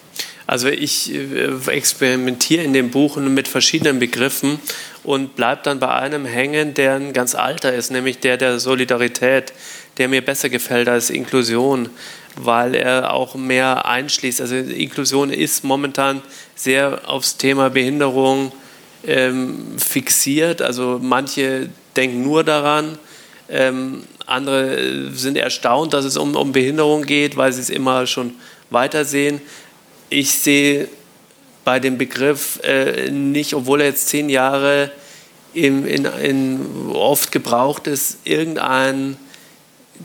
Also ich äh, experimentiere in dem Buch mit verschiedenen Begriffen und bleibe dann bei einem hängen, der ein ganz alter ist, nämlich der der Solidarität, der mir besser gefällt als Inklusion weil er auch mehr einschließt. Also Inklusion ist momentan sehr aufs Thema Behinderung ähm, fixiert. Also manche denken nur daran, ähm, andere sind erstaunt, dass es um, um Behinderung geht, weil sie es immer schon weitersehen. Ich sehe bei dem Begriff äh, nicht, obwohl er jetzt zehn Jahre in, in, in oft gebraucht ist, irgendein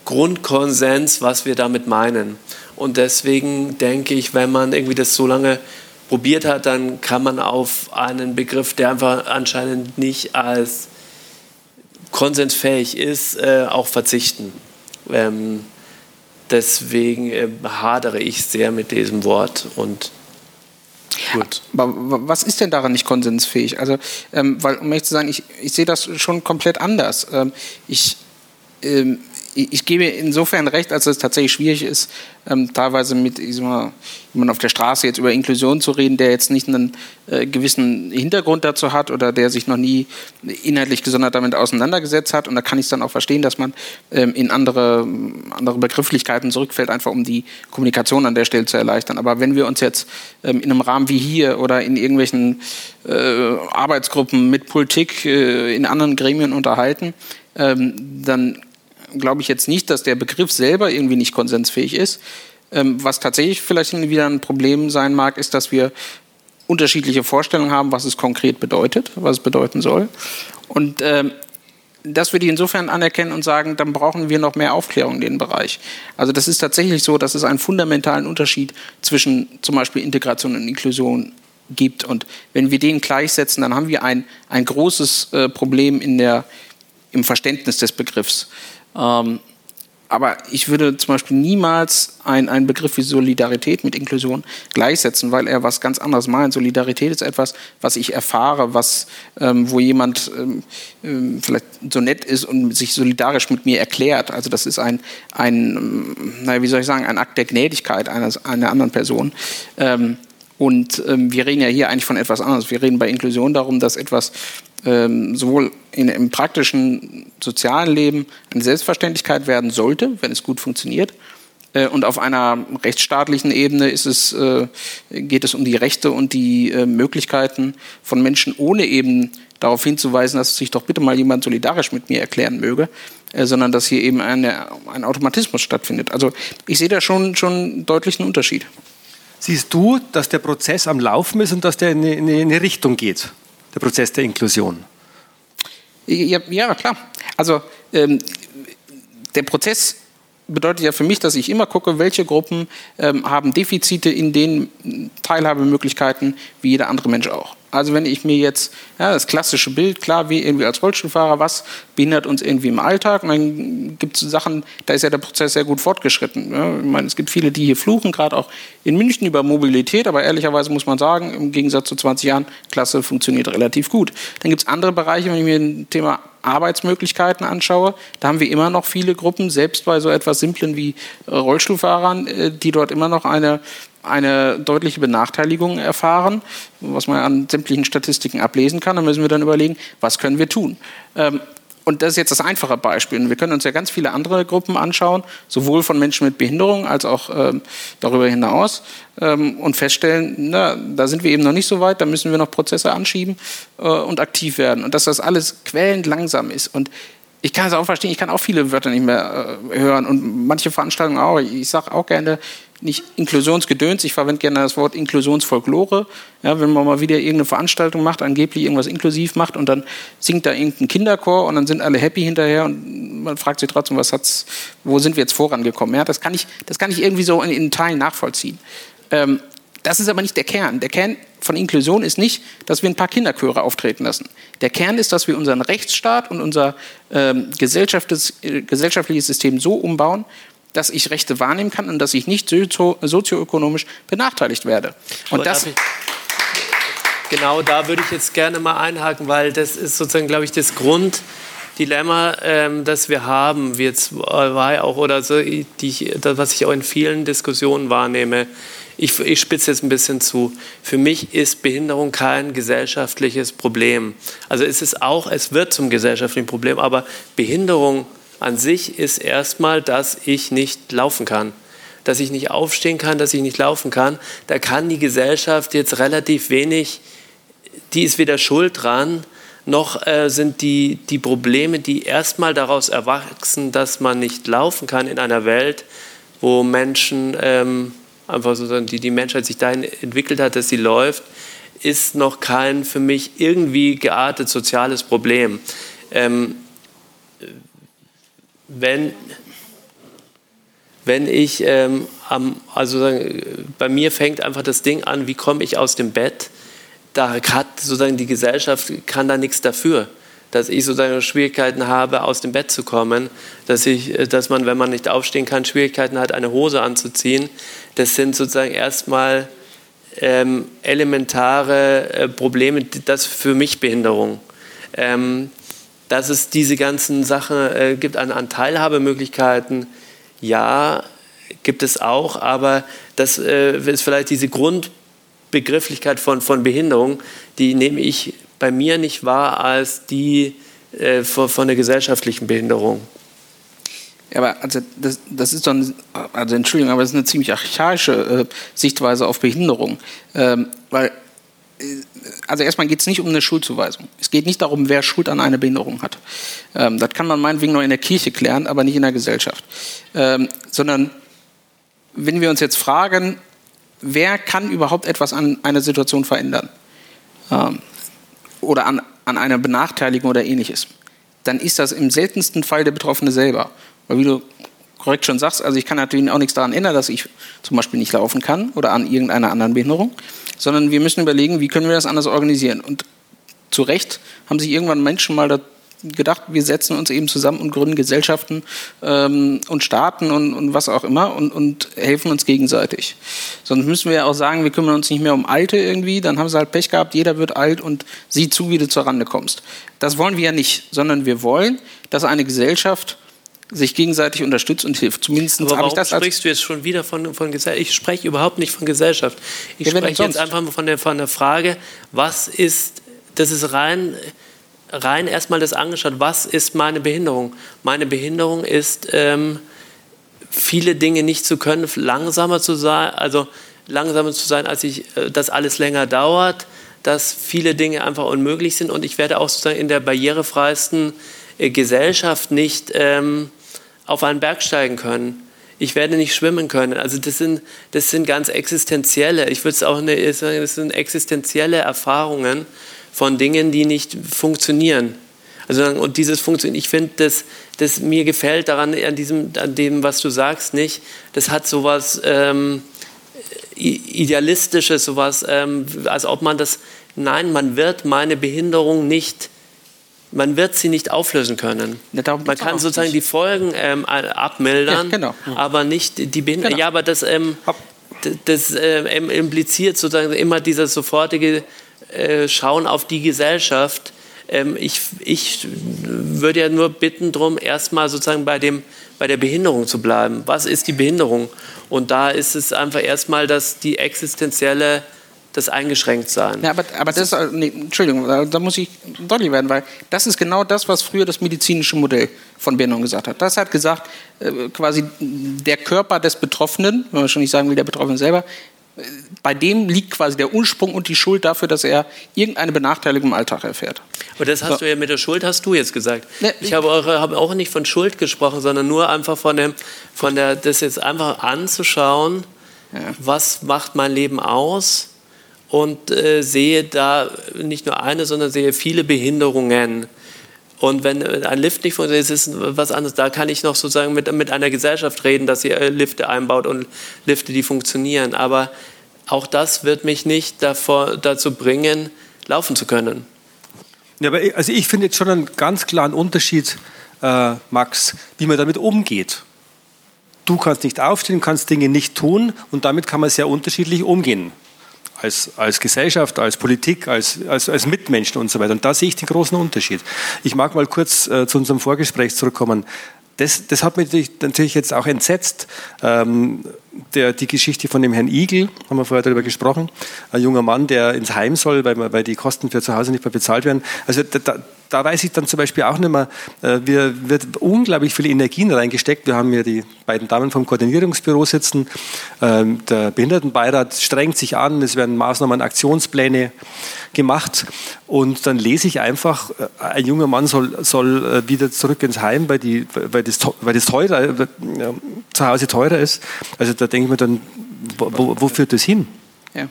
Grundkonsens, was wir damit meinen. Und deswegen denke ich, wenn man irgendwie das so lange probiert hat, dann kann man auf einen Begriff, der einfach anscheinend nicht als konsensfähig ist, äh, auch verzichten. Ähm, deswegen äh, hadere ich sehr mit diesem Wort und Gut. Aber was ist denn daran nicht konsensfähig? Also, ähm, weil, um ehrlich zu sagen, ich, ich sehe das schon komplett anders. Ähm, ich, ähm, ich gebe insofern recht, als es tatsächlich schwierig ist, ähm, teilweise mit mal, jemand auf der Straße jetzt über Inklusion zu reden, der jetzt nicht einen äh, gewissen Hintergrund dazu hat oder der sich noch nie inhaltlich gesondert damit auseinandergesetzt hat. Und da kann ich es dann auch verstehen, dass man ähm, in andere, andere Begrifflichkeiten zurückfällt, einfach um die Kommunikation an der Stelle zu erleichtern. Aber wenn wir uns jetzt ähm, in einem Rahmen wie hier oder in irgendwelchen äh, Arbeitsgruppen mit Politik äh, in anderen Gremien unterhalten, ähm, dann glaube ich jetzt nicht, dass der Begriff selber irgendwie nicht konsensfähig ist. Ähm, was tatsächlich vielleicht wieder ein Problem sein mag, ist, dass wir unterschiedliche Vorstellungen haben, was es konkret bedeutet, was es bedeuten soll. Und ähm, das würde ich insofern anerkennen und sagen, dann brauchen wir noch mehr Aufklärung in dem Bereich. Also das ist tatsächlich so, dass es einen fundamentalen Unterschied zwischen zum Beispiel Integration und Inklusion gibt. Und wenn wir den gleichsetzen, dann haben wir ein, ein großes äh, Problem in der, im Verständnis des Begriffs. Ähm, aber ich würde zum Beispiel niemals einen Begriff wie Solidarität mit Inklusion gleichsetzen, weil er was ganz anderes meint. Solidarität ist etwas, was ich erfahre, was, ähm, wo jemand ähm, ähm vielleicht so nett ist und sich solidarisch mit mir erklärt. Also das ist ein, ein ähm, naja, wie soll ich sagen, ein Akt der Gnädigkeit einer, einer anderen Person. Ähm, und ähm, wir reden ja hier eigentlich von etwas anderes. Wir reden bei Inklusion darum, dass etwas ähm, sowohl in, im praktischen sozialen Leben eine Selbstverständlichkeit werden sollte, wenn es gut funktioniert. Äh, und auf einer rechtsstaatlichen Ebene ist es, äh, geht es um die Rechte und die äh, Möglichkeiten von Menschen, ohne eben darauf hinzuweisen, dass sich doch bitte mal jemand solidarisch mit mir erklären möge, äh, sondern dass hier eben eine, ein Automatismus stattfindet. Also ich sehe da schon, schon deutlichen Unterschied. Siehst du, dass der Prozess am Laufen ist und dass der in eine, in eine Richtung geht, der Prozess der Inklusion? Ja, ja klar. Also ähm, der Prozess bedeutet ja für mich, dass ich immer gucke, welche Gruppen ähm, haben Defizite in den Teilhabemöglichkeiten wie jeder andere Mensch auch. Also wenn ich mir jetzt ja, das klassische Bild, klar, wie irgendwie als Rollstuhlfahrer, was behindert uns irgendwie im Alltag? Und dann gibt es Sachen, da ist ja der Prozess sehr gut fortgeschritten. Ja. Ich meine, es gibt viele, die hier fluchen, gerade auch in München über Mobilität, aber ehrlicherweise muss man sagen, im Gegensatz zu 20 Jahren, Klasse funktioniert relativ gut. Dann gibt es andere Bereiche, wenn ich mir ein Thema Arbeitsmöglichkeiten anschaue, da haben wir immer noch viele Gruppen, selbst bei so etwas Simplen wie Rollstuhlfahrern, äh, die dort immer noch eine eine deutliche Benachteiligung erfahren, was man an sämtlichen Statistiken ablesen kann. Da müssen wir dann überlegen, was können wir tun. Ähm, und das ist jetzt das einfache Beispiel. wir können uns ja ganz viele andere Gruppen anschauen, sowohl von Menschen mit Behinderung als auch ähm, darüber hinaus ähm, und feststellen, na, da sind wir eben noch nicht so weit, da müssen wir noch Prozesse anschieben äh, und aktiv werden. Und dass das alles quälend langsam ist. Und ich kann es auch verstehen, ich kann auch viele Wörter nicht mehr äh, hören und manche Veranstaltungen auch. Ich sage auch gerne, nicht Inklusionsgedöns, ich verwende gerne das Wort Inklusionsfolklore. Ja, wenn man mal wieder irgendeine Veranstaltung macht, angeblich irgendwas inklusiv macht und dann singt da irgendein Kinderchor und dann sind alle happy hinterher und man fragt sich trotzdem, was hat's, wo sind wir jetzt vorangekommen? Ja, das kann ich, das kann ich irgendwie so in, in Teilen nachvollziehen. Ähm, das ist aber nicht der Kern. Der Kern von Inklusion ist nicht, dass wir ein paar Kinderchöre auftreten lassen. Der Kern ist, dass wir unseren Rechtsstaat und unser ähm, äh, gesellschaftliches System so umbauen, dass ich Rechte wahrnehmen kann und dass ich nicht sozioökonomisch benachteiligt werde. Und das genau da würde ich jetzt gerne mal einhaken, weil das ist sozusagen, glaube ich, das Grunddilemma, ähm, das wir haben, war ja auch oder so, die was ich auch in vielen Diskussionen wahrnehme. Ich, ich spitze jetzt ein bisschen zu. Für mich ist Behinderung kein gesellschaftliches Problem. Also es ist auch, es wird zum gesellschaftlichen Problem, aber Behinderung an sich ist erstmal, dass ich nicht laufen kann. Dass ich nicht aufstehen kann, dass ich nicht laufen kann. Da kann die Gesellschaft jetzt relativ wenig, die ist weder schuld dran, noch äh, sind die, die Probleme, die erstmal daraus erwachsen, dass man nicht laufen kann in einer Welt, wo Menschen, ähm, einfach so, die, die Menschheit sich dahin entwickelt hat, dass sie läuft, ist noch kein für mich irgendwie geartet soziales Problem. Ähm, wenn, wenn ich ähm, am, also bei mir fängt einfach das Ding an, wie komme ich aus dem Bett? Da hat sozusagen die Gesellschaft kann da nichts dafür dass ich sozusagen Schwierigkeiten habe, aus dem Bett zu kommen, dass, ich, dass man, wenn man nicht aufstehen kann, Schwierigkeiten hat, eine Hose anzuziehen. Das sind sozusagen erstmal ähm, elementare äh, Probleme, das für mich Behinderung. Ähm, dass es diese ganzen Sachen äh, gibt an, an, Teilhabemöglichkeiten, ja, gibt es auch, aber das äh, ist vielleicht diese Grundbegrifflichkeit von, von Behinderung, die nehme ich bei mir nicht wahr als die äh, von, von der gesellschaftlichen Behinderung. Ja, aber also das, das ist dann, also Entschuldigung, aber das ist eine ziemlich archaische äh, Sichtweise auf Behinderung. Ähm, weil, also erstmal geht es nicht um eine Schuldzuweisung. Es geht nicht darum, wer Schuld an einer Behinderung hat. Ähm, das kann man meinetwegen nur in der Kirche klären, aber nicht in der Gesellschaft. Ähm, sondern wenn wir uns jetzt fragen, wer kann überhaupt etwas an einer Situation verändern? Ähm, oder an, an einer Benachteiligung oder ähnliches, dann ist das im seltensten Fall der Betroffene selber. Weil wie du korrekt schon sagst, also ich kann natürlich auch nichts daran ändern, dass ich zum Beispiel nicht laufen kann oder an irgendeiner anderen Behinderung, sondern wir müssen überlegen, wie können wir das anders organisieren. Und zu Recht haben sich irgendwann Menschen mal gedacht, wir setzen uns eben zusammen und gründen Gesellschaften ähm, und Staaten und, und, was auch immer und, und, helfen uns gegenseitig. Sonst müssen wir ja auch sagen, wir kümmern uns nicht mehr um Alte irgendwie, dann haben sie halt Pech gehabt, jeder wird alt und sieh zu, wie du zur Rande kommst. Das wollen wir ja nicht, sondern wir wollen, dass eine Gesellschaft sich gegenseitig unterstützt und hilft. Zumindest habe ich das. sprichst du jetzt schon wieder von, von Gesellschaft? Ich spreche überhaupt nicht von Gesellschaft. Ich ja, spreche jetzt einfach von der, von der Frage, was ist, das ist rein rein erstmal das angeschaut, was ist meine Behinderung? Meine Behinderung ist, ähm, viele Dinge nicht zu können, langsamer zu sein, also langsamer zu sein, als ich, äh, dass alles länger dauert, dass viele Dinge einfach unmöglich sind und ich werde auch sozusagen in der barrierefreisten äh, Gesellschaft nicht ähm, auf einen Berg steigen können. Ich werde nicht schwimmen können. Also das sind, das sind ganz existenzielle, ich würde es auch eine, das sind existenzielle Erfahrungen, von Dingen, die nicht funktionieren. Also, und dieses Funktionieren, ich finde, das, das mir gefällt daran, an, diesem, an dem, was du sagst, nicht. Das hat sowas ähm, Idealistisches, sowas, ähm, als ob man das, nein, man wird meine Behinderung nicht, man wird sie nicht auflösen können. Ja, man kann sozusagen nicht. die Folgen ähm, abmildern, ja, genau. aber nicht die Behinderung. Genau. Ja, aber das, ähm, das äh, impliziert sozusagen immer dieser sofortige äh, schauen auf die Gesellschaft. Ähm, ich, ich würde ja nur bitten darum, erstmal sozusagen bei, dem, bei der Behinderung zu bleiben. Was ist die Behinderung? Und da ist es einfach erstmal dass die existenzielle das eingeschränkt sein. Ja, aber, aber das, äh, nee, Entschuldigung, da muss ich deutlich werden, weil das ist genau das, was früher das medizinische Modell von Behinderung gesagt hat. Das hat gesagt, äh, quasi der Körper des Betroffenen, wenn man schon nicht sagen will, der Betroffene selber, bei dem liegt quasi der Ursprung und die Schuld dafür, dass er irgendeine Benachteiligung im Alltag erfährt. Aber das hast so. du ja mit der Schuld, hast du jetzt gesagt. Ne, ich habe auch, habe auch, nicht von Schuld gesprochen, sondern nur einfach von, dem, von der, das jetzt einfach anzuschauen, ja. was macht mein Leben aus und äh, sehe da nicht nur eine, sondern sehe viele Behinderungen. Und wenn ein Lift nicht funktioniert, ist es was anderes. Da kann ich noch sozusagen mit, mit einer Gesellschaft reden, dass sie äh, Lifte einbaut und Lifte, die funktionieren. Aber auch das wird mich nicht davor, dazu bringen, laufen zu können. Ja, aber also ich finde jetzt schon einen ganz klaren Unterschied, äh, Max, wie man damit umgeht. Du kannst nicht aufstehen, kannst Dinge nicht tun und damit kann man sehr unterschiedlich umgehen als, als Gesellschaft, als Politik, als, als, als Mitmenschen und so weiter. Und da sehe ich den großen Unterschied. Ich mag mal kurz äh, zu unserem Vorgespräch zurückkommen. Das, das hat mich natürlich, jetzt auch entsetzt. Ähm, der, die Geschichte von dem Herrn Igel, haben wir vorher darüber gesprochen, ein junger Mann, der ins Heim soll, weil, weil die Kosten für zu Hause nicht mehr bezahlt werden. Also da, da weiß ich dann zum Beispiel auch nicht mehr, äh, wir, wird unglaublich viel Energien reingesteckt. Wir haben hier die beiden Damen vom Koordinierungsbüro sitzen. Ähm, der Behindertenbeirat strengt sich an, es werden Maßnahmen, Aktionspläne gemacht. Und dann lese ich einfach, äh, ein junger Mann soll, soll äh, wieder zurück ins Heim, weil, die, weil, das, weil das teurer, ja, zu Hause teurer ist. Also da denke ich mir dann, wo, wo führt das hin? Ja.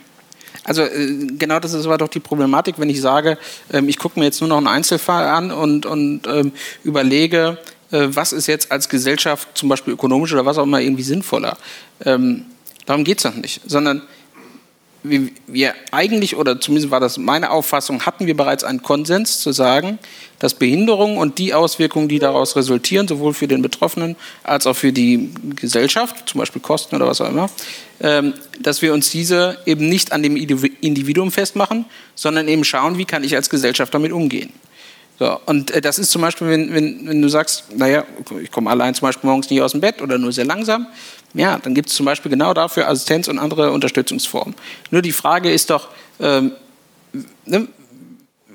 Also äh, genau das ist aber doch die Problematik, wenn ich sage, ähm, ich gucke mir jetzt nur noch einen Einzelfall an und, und ähm, überlege, äh, was ist jetzt als Gesellschaft zum Beispiel ökonomisch oder was auch immer irgendwie sinnvoller. Ähm, darum geht es noch nicht, sondern wir, eigentlich, oder zumindest war das meine Auffassung, hatten wir bereits einen Konsens zu sagen, dass Behinderung und die Auswirkungen, die daraus resultieren, sowohl für den Betroffenen als auch für die Gesellschaft, zum Beispiel Kosten oder was auch immer, ähm, dass wir uns diese eben nicht an dem Individuum festmachen, sondern eben schauen, wie kann ich als Gesellschaft damit umgehen. So, und äh, das ist zum Beispiel, wenn, wenn, wenn du sagst, naja, ich komme allein zum Beispiel morgens nicht aus dem Bett oder nur sehr langsam, ja, dann gibt es zum Beispiel genau dafür Assistenz und andere Unterstützungsformen. Nur die Frage ist doch, ähm, ne,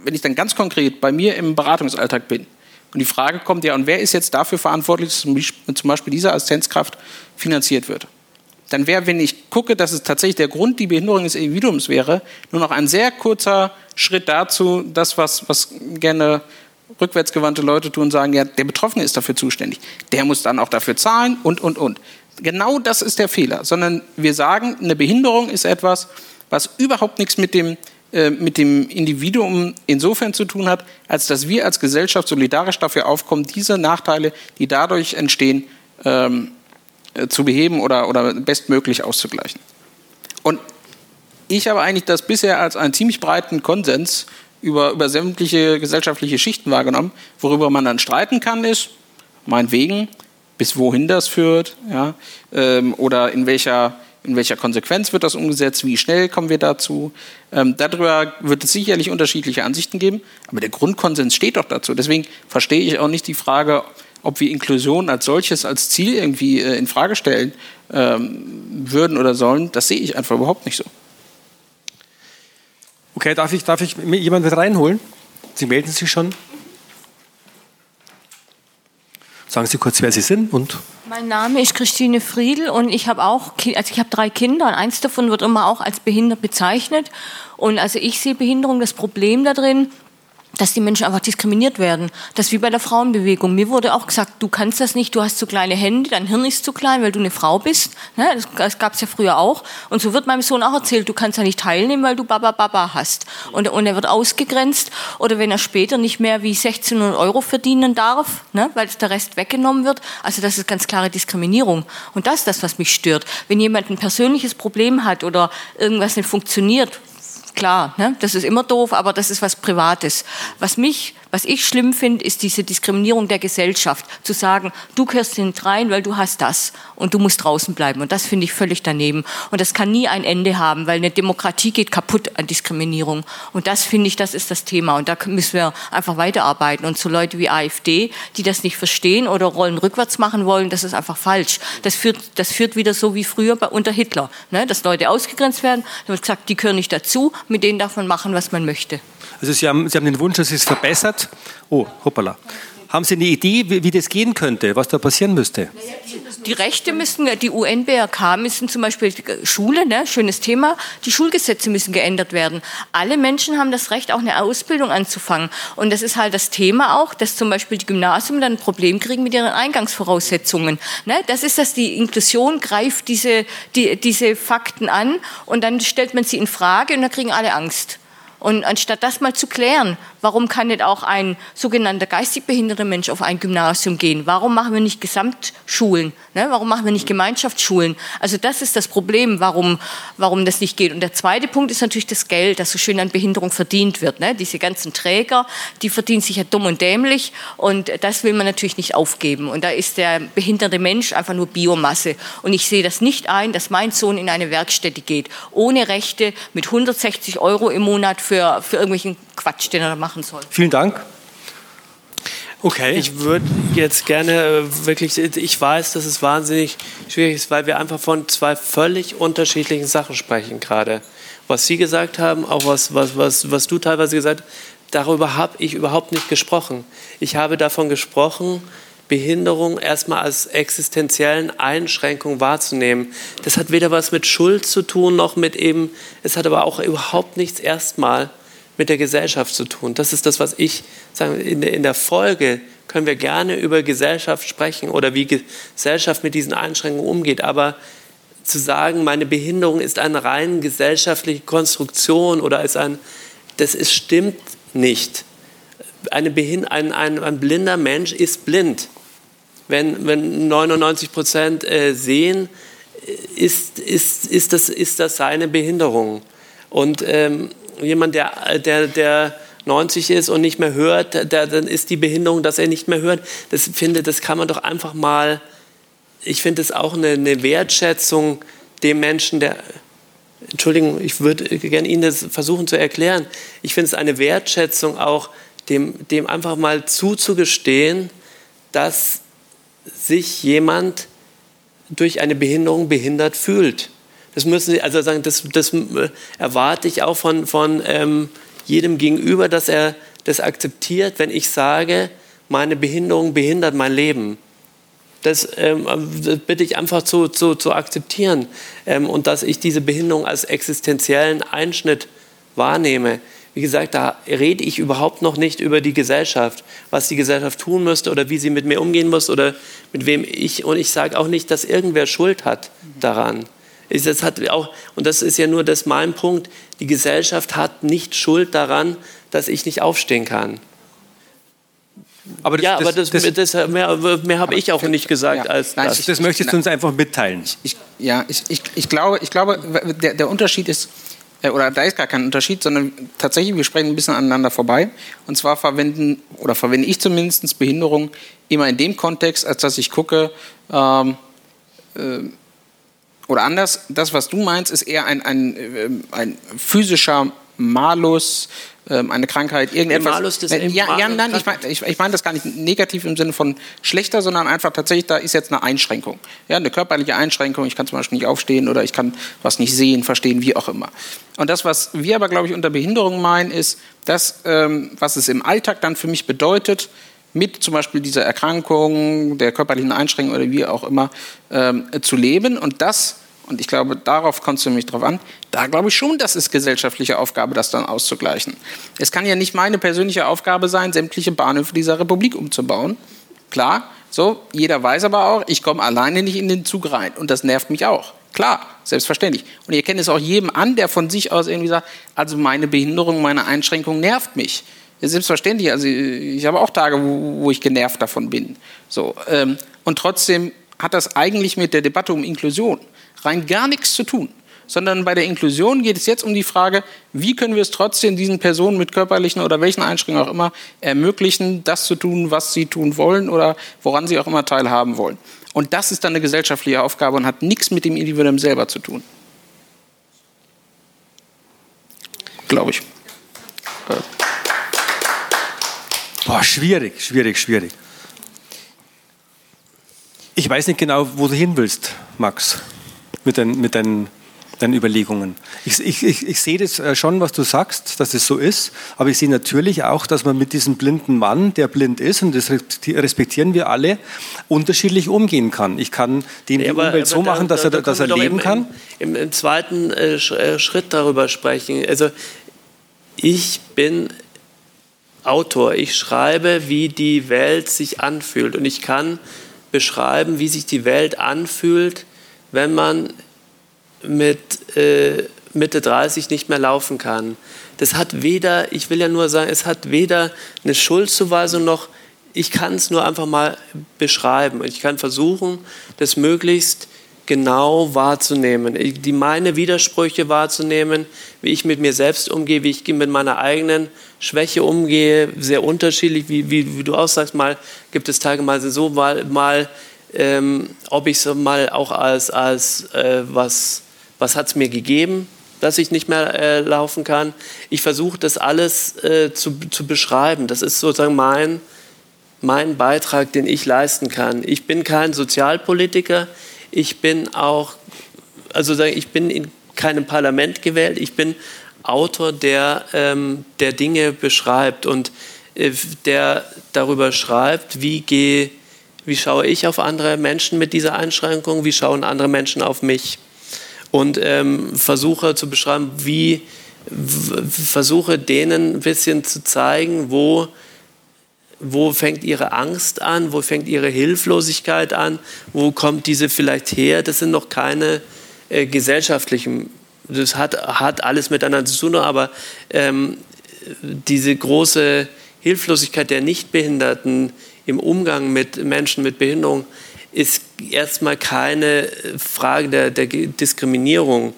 wenn ich dann ganz konkret bei mir im Beratungsalltag bin und die Frage kommt, ja, und wer ist jetzt dafür verantwortlich, dass zum Beispiel diese Assistenzkraft finanziert wird? Dann wäre, wenn ich gucke, dass es tatsächlich der Grund die Behinderung des Individuums wäre, nur noch ein sehr kurzer Schritt dazu, das, was, was gerne rückwärtsgewandte Leute tun, sagen, ja, der Betroffene ist dafür zuständig. Der muss dann auch dafür zahlen und, und, und. Genau das ist der Fehler, sondern wir sagen, eine Behinderung ist etwas, was überhaupt nichts mit dem, äh, mit dem Individuum insofern zu tun hat, als dass wir als Gesellschaft solidarisch dafür aufkommen, diese Nachteile, die dadurch entstehen, ähm, äh, zu beheben oder, oder bestmöglich auszugleichen. Und ich habe eigentlich das bisher als einen ziemlich breiten Konsens über, über sämtliche gesellschaftliche Schichten wahrgenommen. Worüber man dann streiten kann, ist, meinetwegen, bis wohin das führt, ja, ähm, oder in welcher, in welcher Konsequenz wird das umgesetzt, wie schnell kommen wir dazu. Ähm, darüber wird es sicherlich unterschiedliche Ansichten geben, aber der Grundkonsens steht doch dazu. Deswegen verstehe ich auch nicht die Frage, ob wir Inklusion als solches, als Ziel irgendwie äh, in Frage stellen ähm, würden oder sollen. Das sehe ich einfach überhaupt nicht so. Okay, darf ich, darf ich jemanden reinholen? Sie melden sich schon. Sagen Sie kurz, wer Sie sind und. Mein Name ist Christine Friedl und ich habe auch, also ich habe drei Kinder und eins davon wird immer auch als behindert bezeichnet. Und also ich sehe Behinderung das Problem da drin, dass die Menschen einfach diskriminiert werden. Das ist wie bei der Frauenbewegung. Mir wurde auch gesagt, du kannst das nicht, du hast zu kleine Hände, dein Hirn ist zu klein, weil du eine Frau bist. Ne, das, gab es ja früher auch. Und so wird meinem Sohn auch erzählt, du kannst ja nicht teilnehmen, weil du Baba Baba hast. Und, und er wird ausgegrenzt. Oder wenn er später nicht mehr wie 1600 Euro verdienen darf, ne, weil der Rest weggenommen wird. Also das ist ganz klare Diskriminierung. Und das ist das, was mich stört. Wenn jemand ein persönliches Problem hat oder irgendwas nicht funktioniert, klar, ne? das ist immer doof, aber das ist was Privates. Was mich was ich schlimm finde, ist diese Diskriminierung der Gesellschaft. Zu sagen, du gehörst nicht rein, weil du hast das und du musst draußen bleiben. Und das finde ich völlig daneben. Und das kann nie ein Ende haben, weil eine Demokratie geht kaputt an Diskriminierung. Und das finde ich, das ist das Thema. Und da müssen wir einfach weiterarbeiten. Und so Leute wie AfD, die das nicht verstehen oder Rollen rückwärts machen wollen, das ist einfach falsch. Das führt, das führt wieder so wie früher bei, unter Hitler, ne? dass Leute ausgegrenzt werden. Da wird gesagt, die gehören nicht dazu, mit denen darf man machen, was man möchte. Also Sie haben, Sie haben den Wunsch, dass es verbessert. Oh, hoppala. Haben Sie eine Idee, wie, wie, das gehen könnte, was da passieren müsste? Die Rechte müssen, die UN-BRK müssen zum Beispiel Schule, ne, schönes Thema, die Schulgesetze müssen geändert werden. Alle Menschen haben das Recht, auch eine Ausbildung anzufangen. Und das ist halt das Thema auch, dass zum Beispiel die Gymnasien dann ein Problem kriegen mit ihren Eingangsvoraussetzungen. Ne, das ist, dass die Inklusion greift diese, die, diese Fakten an und dann stellt man sie in Frage und dann kriegen alle Angst. Und anstatt das mal zu klären, warum kann nicht auch ein sogenannter geistig behinderter Mensch auf ein Gymnasium gehen? Warum machen wir nicht Gesamtschulen? Ne? Warum machen wir nicht Gemeinschaftsschulen? Also das ist das Problem, warum, warum das nicht geht. Und der zweite Punkt ist natürlich das Geld, das so schön an Behinderung verdient wird. Ne? Diese ganzen Träger, die verdienen sich ja dumm und dämlich und das will man natürlich nicht aufgeben. Und da ist der behinderte Mensch einfach nur Biomasse. Und ich sehe das nicht ein, dass mein Sohn in eine Werkstätte geht, ohne Rechte, mit 160 Euro im Monat für für, irgendwelchen Quatsch, den er da machen soll. Vielen Dank. Okay. Ich würde jetzt gerne äh, wirklich, ich weiß, dass es wahnsinnig schwierig ist, weil wir einfach von zwei völlig unterschiedlichen Sachen sprechen gerade. Was Sie gesagt haben, auch was, was, was, was du teilweise gesagt hast, darüber habe ich überhaupt nicht gesprochen. Ich habe davon gesprochen, Behinderung erstmal als existenziellen Einschränkung wahrzunehmen. Das hat weder was mit Schuld zu tun, noch mit eben, es hat aber auch überhaupt nichts erstmal mit der Gesellschaft zu tun. Das ist das, was ich sage. In der Folge können wir gerne über Gesellschaft sprechen oder wie Gesellschaft mit diesen Einschränkungen umgeht. Aber zu sagen, meine Behinderung ist eine rein gesellschaftliche Konstruktion oder ist ein, das ist, stimmt nicht. Eine ein, ein, ein blinder Mensch ist blind. wenn, wenn 99 Prozent äh, sehen, ist, ist, ist, das, ist das seine Behinderung. Und ähm, jemand, der, der, der 90 ist und nicht mehr hört, der, dann ist die Behinderung, dass er nicht mehr hört. Das finde, das kann man doch einfach mal. Ich finde es auch eine, eine Wertschätzung dem Menschen, der Entschuldigung, ich würde gerne Ihnen das versuchen zu erklären. Ich finde es eine Wertschätzung auch, dem, dem einfach mal zuzugestehen, dass sich jemand durch eine Behinderung behindert fühlt. Das müssen Sie, also sagen, das, das erwarte ich auch von, von ähm, jedem Gegenüber, dass er das akzeptiert, wenn ich sage, meine Behinderung behindert mein Leben. Das, ähm, das bitte ich einfach zu, zu, zu akzeptieren ähm, und dass ich diese Behinderung als existenziellen Einschnitt wahrnehme. Wie gesagt, da rede ich überhaupt noch nicht über die Gesellschaft, was die Gesellschaft tun müsste oder wie sie mit mir umgehen muss oder mit wem ich. Und ich sage auch nicht, dass irgendwer Schuld hat daran. Das hat auch, und das ist ja nur das mein Punkt, die Gesellschaft hat nicht Schuld daran, dass ich nicht aufstehen kann. Aber das, ja, aber das, das, das mehr, mehr habe ich auch nicht gesagt ja, als nein, das. Ich, das möchtest du uns einfach mitteilen. Ich, ja, ich, ich, ich glaube, ich glaube der, der Unterschied ist, äh, oder da ist gar kein Unterschied, sondern tatsächlich, wir sprechen ein bisschen aneinander vorbei. Und zwar verwenden, oder verwende ich zumindest Behinderung immer in dem Kontext, als dass ich gucke, ähm, äh, oder anders, das, was du meinst, ist eher ein, ein, äh, ein physischer Malus, ähm, eine Krankheit, irgendetwas. Malus des äh, ja, ja, nein, ich meine ich, ich mein das gar nicht negativ im Sinne von schlechter, sondern einfach tatsächlich, da ist jetzt eine Einschränkung. Ja, eine körperliche Einschränkung, ich kann zum Beispiel nicht aufstehen oder ich kann was nicht sehen, verstehen, wie auch immer. Und das, was wir aber, glaube ich, unter Behinderung meinen, ist das, ähm, was es im Alltag dann für mich bedeutet, mit zum Beispiel dieser Erkrankung, der körperlichen Einschränkung oder wie auch immer ähm, zu leben. Und das und ich glaube, darauf kommst du nämlich drauf an, da glaube ich schon, das ist gesellschaftliche Aufgabe, das dann auszugleichen. Es kann ja nicht meine persönliche Aufgabe sein, sämtliche Bahnhöfe dieser Republik umzubauen. Klar, so, jeder weiß aber auch, ich komme alleine nicht in den Zug rein und das nervt mich auch. Klar, selbstverständlich. Und ihr kennt es auch jedem an, der von sich aus irgendwie sagt, also meine Behinderung, meine Einschränkung nervt mich. Selbstverständlich, also ich habe auch Tage, wo, wo ich genervt davon bin. So, ähm, und trotzdem hat das eigentlich mit der Debatte um Inklusion rein gar nichts zu tun. Sondern bei der Inklusion geht es jetzt um die Frage, wie können wir es trotzdem diesen Personen mit körperlichen oder welchen Einschränkungen auch immer ermöglichen, das zu tun, was sie tun wollen oder woran sie auch immer teilhaben wollen. Und das ist dann eine gesellschaftliche Aufgabe und hat nichts mit dem Individuum selber zu tun. Glaube ich. Boah, schwierig, schwierig, schwierig. Ich weiß nicht genau, wo du hin willst, Max mit, den, mit deinen, deinen Überlegungen. Ich, ich, ich, ich sehe das äh, schon, was du sagst, dass es so ist, aber ich sehe natürlich auch, dass man mit diesem blinden Mann, der blind ist, und das respektieren wir alle, unterschiedlich umgehen kann. Ich kann dem die aber, Umwelt aber so da, machen, dass da, er, dass er leben im, kann. Im, im zweiten äh, äh, Schritt darüber sprechen. Also ich bin Autor. Ich schreibe, wie die Welt sich anfühlt. Und ich kann beschreiben, wie sich die Welt anfühlt, wenn man mit äh, Mitte 30 nicht mehr laufen kann. Das hat weder, ich will ja nur sagen, es hat weder eine Schuldzuweisung noch, ich kann es nur einfach mal beschreiben. Ich kann versuchen, das möglichst genau wahrzunehmen, die meine Widersprüche wahrzunehmen, wie ich mit mir selbst umgehe, wie ich mit meiner eigenen Schwäche umgehe, sehr unterschiedlich, wie, wie, wie du auch sagst, mal gibt es Tage mal so, mal, mal ähm, ob ich es mal auch als, als äh, was, was hat es mir gegeben, dass ich nicht mehr äh, laufen kann. Ich versuche das alles äh, zu, zu beschreiben. Das ist sozusagen mein, mein Beitrag, den ich leisten kann. Ich bin kein Sozialpolitiker. Ich bin auch, also ich bin in keinem Parlament gewählt. Ich bin Autor, der, ähm, der Dinge beschreibt und äh, der darüber schreibt, wie gehe wie schaue ich auf andere Menschen mit dieser Einschränkung? Wie schauen andere Menschen auf mich? Und ähm, versuche zu beschreiben, wie versuche denen ein bisschen zu zeigen, wo, wo fängt ihre Angst an, wo fängt ihre Hilflosigkeit an, wo kommt diese vielleicht her. Das sind noch keine äh, gesellschaftlichen, das hat, hat alles miteinander zu tun, aber ähm, diese große Hilflosigkeit der Nichtbehinderten im Umgang mit Menschen mit Behinderung ist erstmal keine Frage der, der Diskriminierung,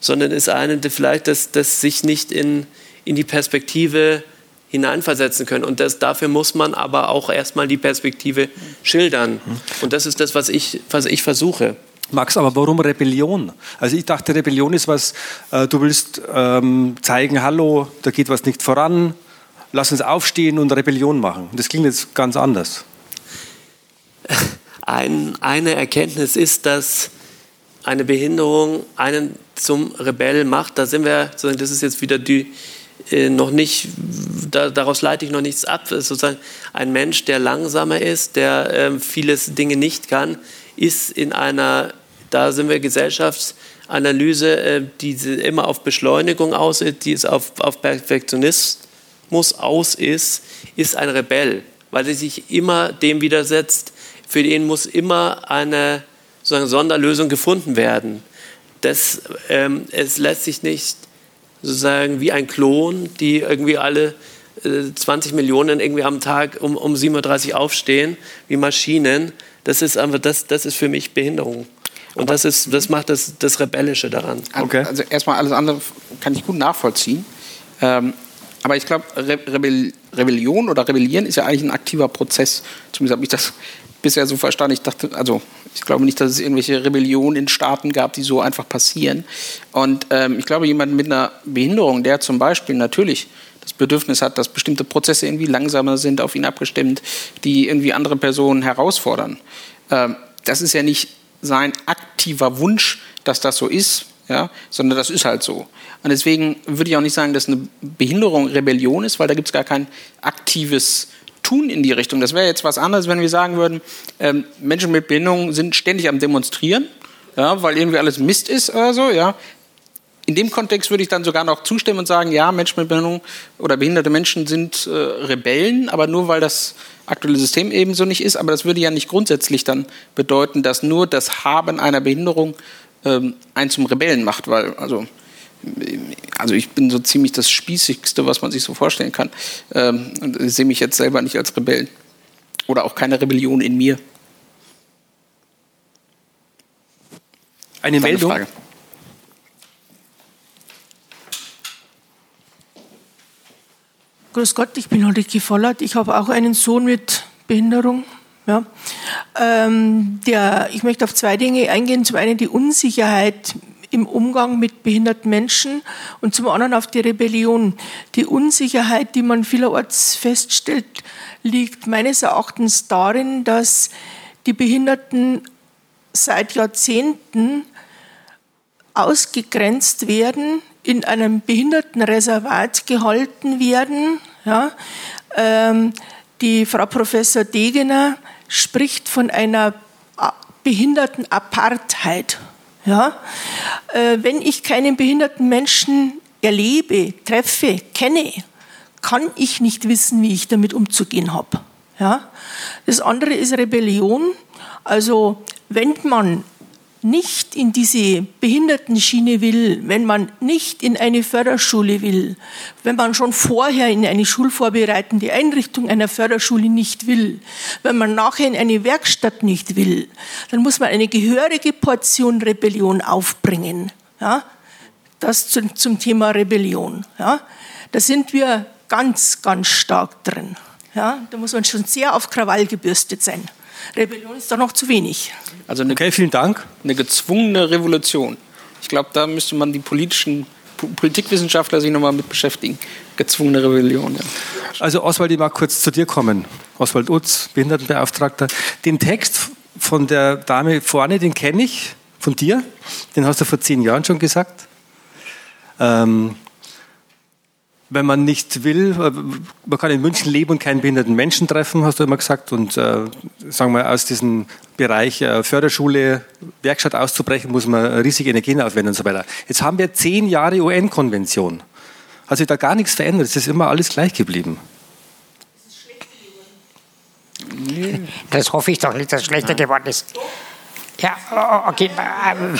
sondern ist eine vielleicht, dass, dass sich nicht in, in die Perspektive hineinversetzen können. Und das, dafür muss man aber auch erstmal die Perspektive schildern. Und das ist das, was ich, was ich versuche. Max, aber warum Rebellion? Also ich dachte, Rebellion ist was, äh, du willst ähm, zeigen, hallo, da geht was nicht voran, lass uns aufstehen und Rebellion machen. Das klingt jetzt ganz anders. (laughs) Ein, eine Erkenntnis ist, dass eine Behinderung einen zum Rebell macht. Da sind wir, das ist jetzt wieder die, äh, noch nicht, da, daraus leite ich noch nichts ab. Ist sozusagen ein Mensch, der langsamer ist, der äh, vieles Dinge nicht kann, ist in einer, da sind wir Gesellschaftsanalyse, äh, die immer auf Beschleunigung aus ist, die ist auf, auf Perfektionismus aus ist, ist ein Rebell, weil sie sich immer dem widersetzt. Für den muss immer eine sozusagen Sonderlösung gefunden werden. Das, ähm, es lässt sich nicht sozusagen wie ein Klon, die irgendwie alle äh, 20 Millionen irgendwie am Tag um, um 7.30 Uhr aufstehen, wie Maschinen. Das ist einfach, das, das ist für mich Behinderung. Und das, ist, das macht das, das Rebellische daran. Okay. Also erstmal alles andere kann ich gut nachvollziehen. Ähm, aber ich glaube, Re Rebell Rebellion oder Rebellieren ist ja eigentlich ein aktiver Prozess. Zumindest habe ich das bisher so verstanden. Ich dachte, also ich glaube nicht, dass es irgendwelche Rebellionen in Staaten gab, die so einfach passieren. Und ähm, ich glaube, jemand mit einer Behinderung, der zum Beispiel natürlich das Bedürfnis hat, dass bestimmte Prozesse irgendwie langsamer sind, auf ihn abgestimmt, die irgendwie andere Personen herausfordern. Ähm, das ist ja nicht sein aktiver Wunsch, dass das so ist, ja, sondern das ist halt so. Und deswegen würde ich auch nicht sagen, dass eine Behinderung Rebellion ist, weil da gibt es gar kein aktives tun in die Richtung. Das wäre jetzt was anderes, wenn wir sagen würden, ähm, Menschen mit Behinderung sind ständig am Demonstrieren, ja, weil irgendwie alles Mist ist oder so. Ja. In dem Kontext würde ich dann sogar noch zustimmen und sagen, ja, Menschen mit Behinderung oder behinderte Menschen sind äh, Rebellen, aber nur weil das aktuelle System ebenso nicht ist. Aber das würde ja nicht grundsätzlich dann bedeuten, dass nur das Haben einer Behinderung ähm, einen zum Rebellen macht, weil also also ich bin so ziemlich das Spießigste, was man sich so vorstellen kann. Ähm, und ich sehe mich jetzt selber nicht als Rebellen. Oder auch keine Rebellion in mir. Eine Deine Meldung. Frage. Grüß Gott, ich bin Ulrike Vollert. Ich habe auch einen Sohn mit Behinderung. Ja. Ähm, der, ich möchte auf zwei Dinge eingehen. Zum einen die Unsicherheit im Umgang mit behinderten Menschen und zum anderen auf die Rebellion. Die Unsicherheit, die man vielerorts feststellt, liegt meines Erachtens darin, dass die Behinderten seit Jahrzehnten ausgegrenzt werden, in einem Behindertenreservat gehalten werden. Ja. Ähm, die Frau Professor Degener spricht von einer Behindertenapartheid. Ja? Äh, wenn ich keinen behinderten Menschen erlebe, treffe, kenne, kann ich nicht wissen, wie ich damit umzugehen habe. Ja? Das andere ist Rebellion. Also wenn man nicht in diese Behindertenschiene will, wenn man nicht in eine Förderschule will, wenn man schon vorher in eine schulvorbereitende Einrichtung einer Förderschule nicht will, wenn man nachher in eine Werkstatt nicht will, dann muss man eine gehörige Portion Rebellion aufbringen. Ja? Das zum, zum Thema Rebellion. Ja? Da sind wir ganz, ganz stark drin. Ja? Da muss man schon sehr auf Krawall gebürstet sein. Rebellion ist doch noch zu wenig. Also eine, okay, vielen Dank. Eine gezwungene Revolution. Ich glaube, da müsste man die politischen Politikwissenschaftler sich nochmal mit beschäftigen. Gezwungene Rebellion. Ja. Also Oswald, ich mag kurz zu dir kommen. Oswald Utz, Behindertenbeauftragter. Den Text von der Dame vorne, den kenne ich von dir. Den hast du vor zehn Jahren schon gesagt. Ähm, wenn man nicht will, äh, man kann in München leben und keinen behinderten Menschen treffen, hast du immer gesagt. Und äh, sagen wir, aus diesem Bereich äh, Förderschule, Werkstatt auszubrechen, muss man riesige Energien aufwenden und so weiter. Jetzt haben wir zehn Jahre UN-Konvention. Hat sich da gar nichts verändert. Es ist immer alles gleich geblieben. Das hoffe ich doch nicht, dass es schlechter geworden ist. Ja, okay. Ähm,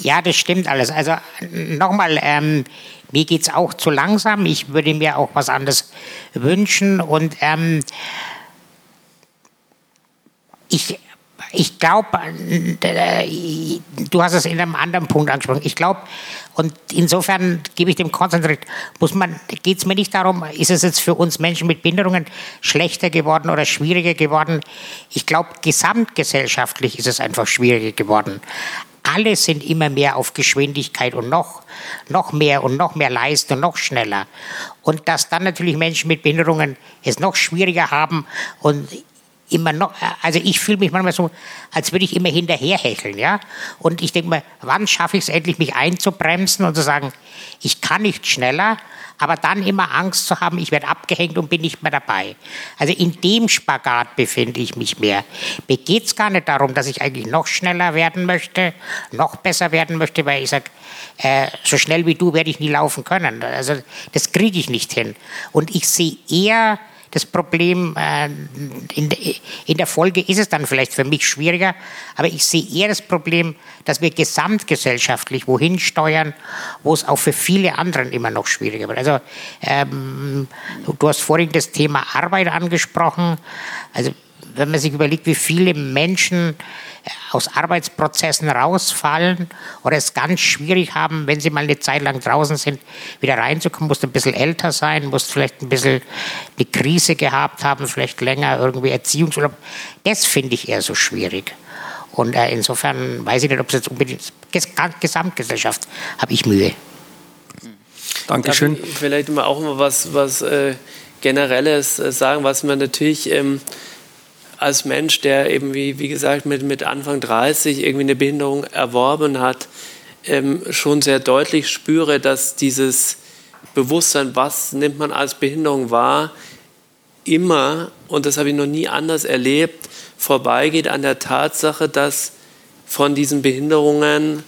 Ja, das stimmt alles. Also nochmal, ähm, mir geht es auch zu langsam. Ich würde mir auch was anderes wünschen. Und ähm, ich, ich glaube, du hast es in einem anderen Punkt angesprochen. Ich glaube, und insofern gebe ich dem konzentriert, geht es mir nicht darum, ist es jetzt für uns Menschen mit Behinderungen schlechter geworden oder schwieriger geworden? Ich glaube, gesamtgesellschaftlich ist es einfach schwieriger geworden. Alle sind immer mehr auf Geschwindigkeit und noch, noch mehr und noch mehr leisten und noch schneller. Und dass dann natürlich Menschen mit Behinderungen es noch schwieriger haben und immer noch, also ich fühle mich manchmal so, als würde ich immer hinterherhecheln, ja. Und ich denke mir, wann schaffe ich es endlich, mich einzubremsen und zu sagen, ich kann nicht schneller, aber dann immer Angst zu haben, ich werde abgehängt und bin nicht mehr dabei. Also in dem Spagat befinde ich mich mehr. Mir geht es gar nicht darum, dass ich eigentlich noch schneller werden möchte, noch besser werden möchte, weil ich sage, äh, so schnell wie du werde ich nie laufen können. Also das kriege ich nicht hin. Und ich sehe eher das Problem. Äh, in, der Folge ist es dann vielleicht für mich schwieriger, aber ich sehe eher das Problem, dass wir gesamtgesellschaftlich wohin steuern, wo es auch für viele anderen immer noch schwieriger wird. Also ähm, du hast vorhin das Thema Arbeit angesprochen. Also wenn man sich überlegt, wie viele Menschen aus Arbeitsprozessen rausfallen oder es ganz schwierig haben, wenn sie mal eine Zeit lang draußen sind, wieder reinzukommen, musst ein bisschen älter sein, musst vielleicht ein bisschen eine Krise gehabt haben, vielleicht länger irgendwie Erziehungsurlaub. Das finde ich eher so schwierig. Und äh, insofern weiß ich nicht, ob es jetzt unbedingt Gesamtgesellschaft habe ich Mühe. Dankeschön. vielleicht mal auch mal was, was äh, Generelles äh, sagen, was man natürlich ähm, als Mensch, der eben, wie, wie gesagt, mit, mit Anfang 30 irgendwie eine Behinderung erworben hat, ähm, schon sehr deutlich spüre, dass dieses Bewusstsein, was nimmt man als Behinderung wahr, immer, und das habe ich noch nie anders erlebt, vorbeigeht an der Tatsache, dass von diesen Behinderungen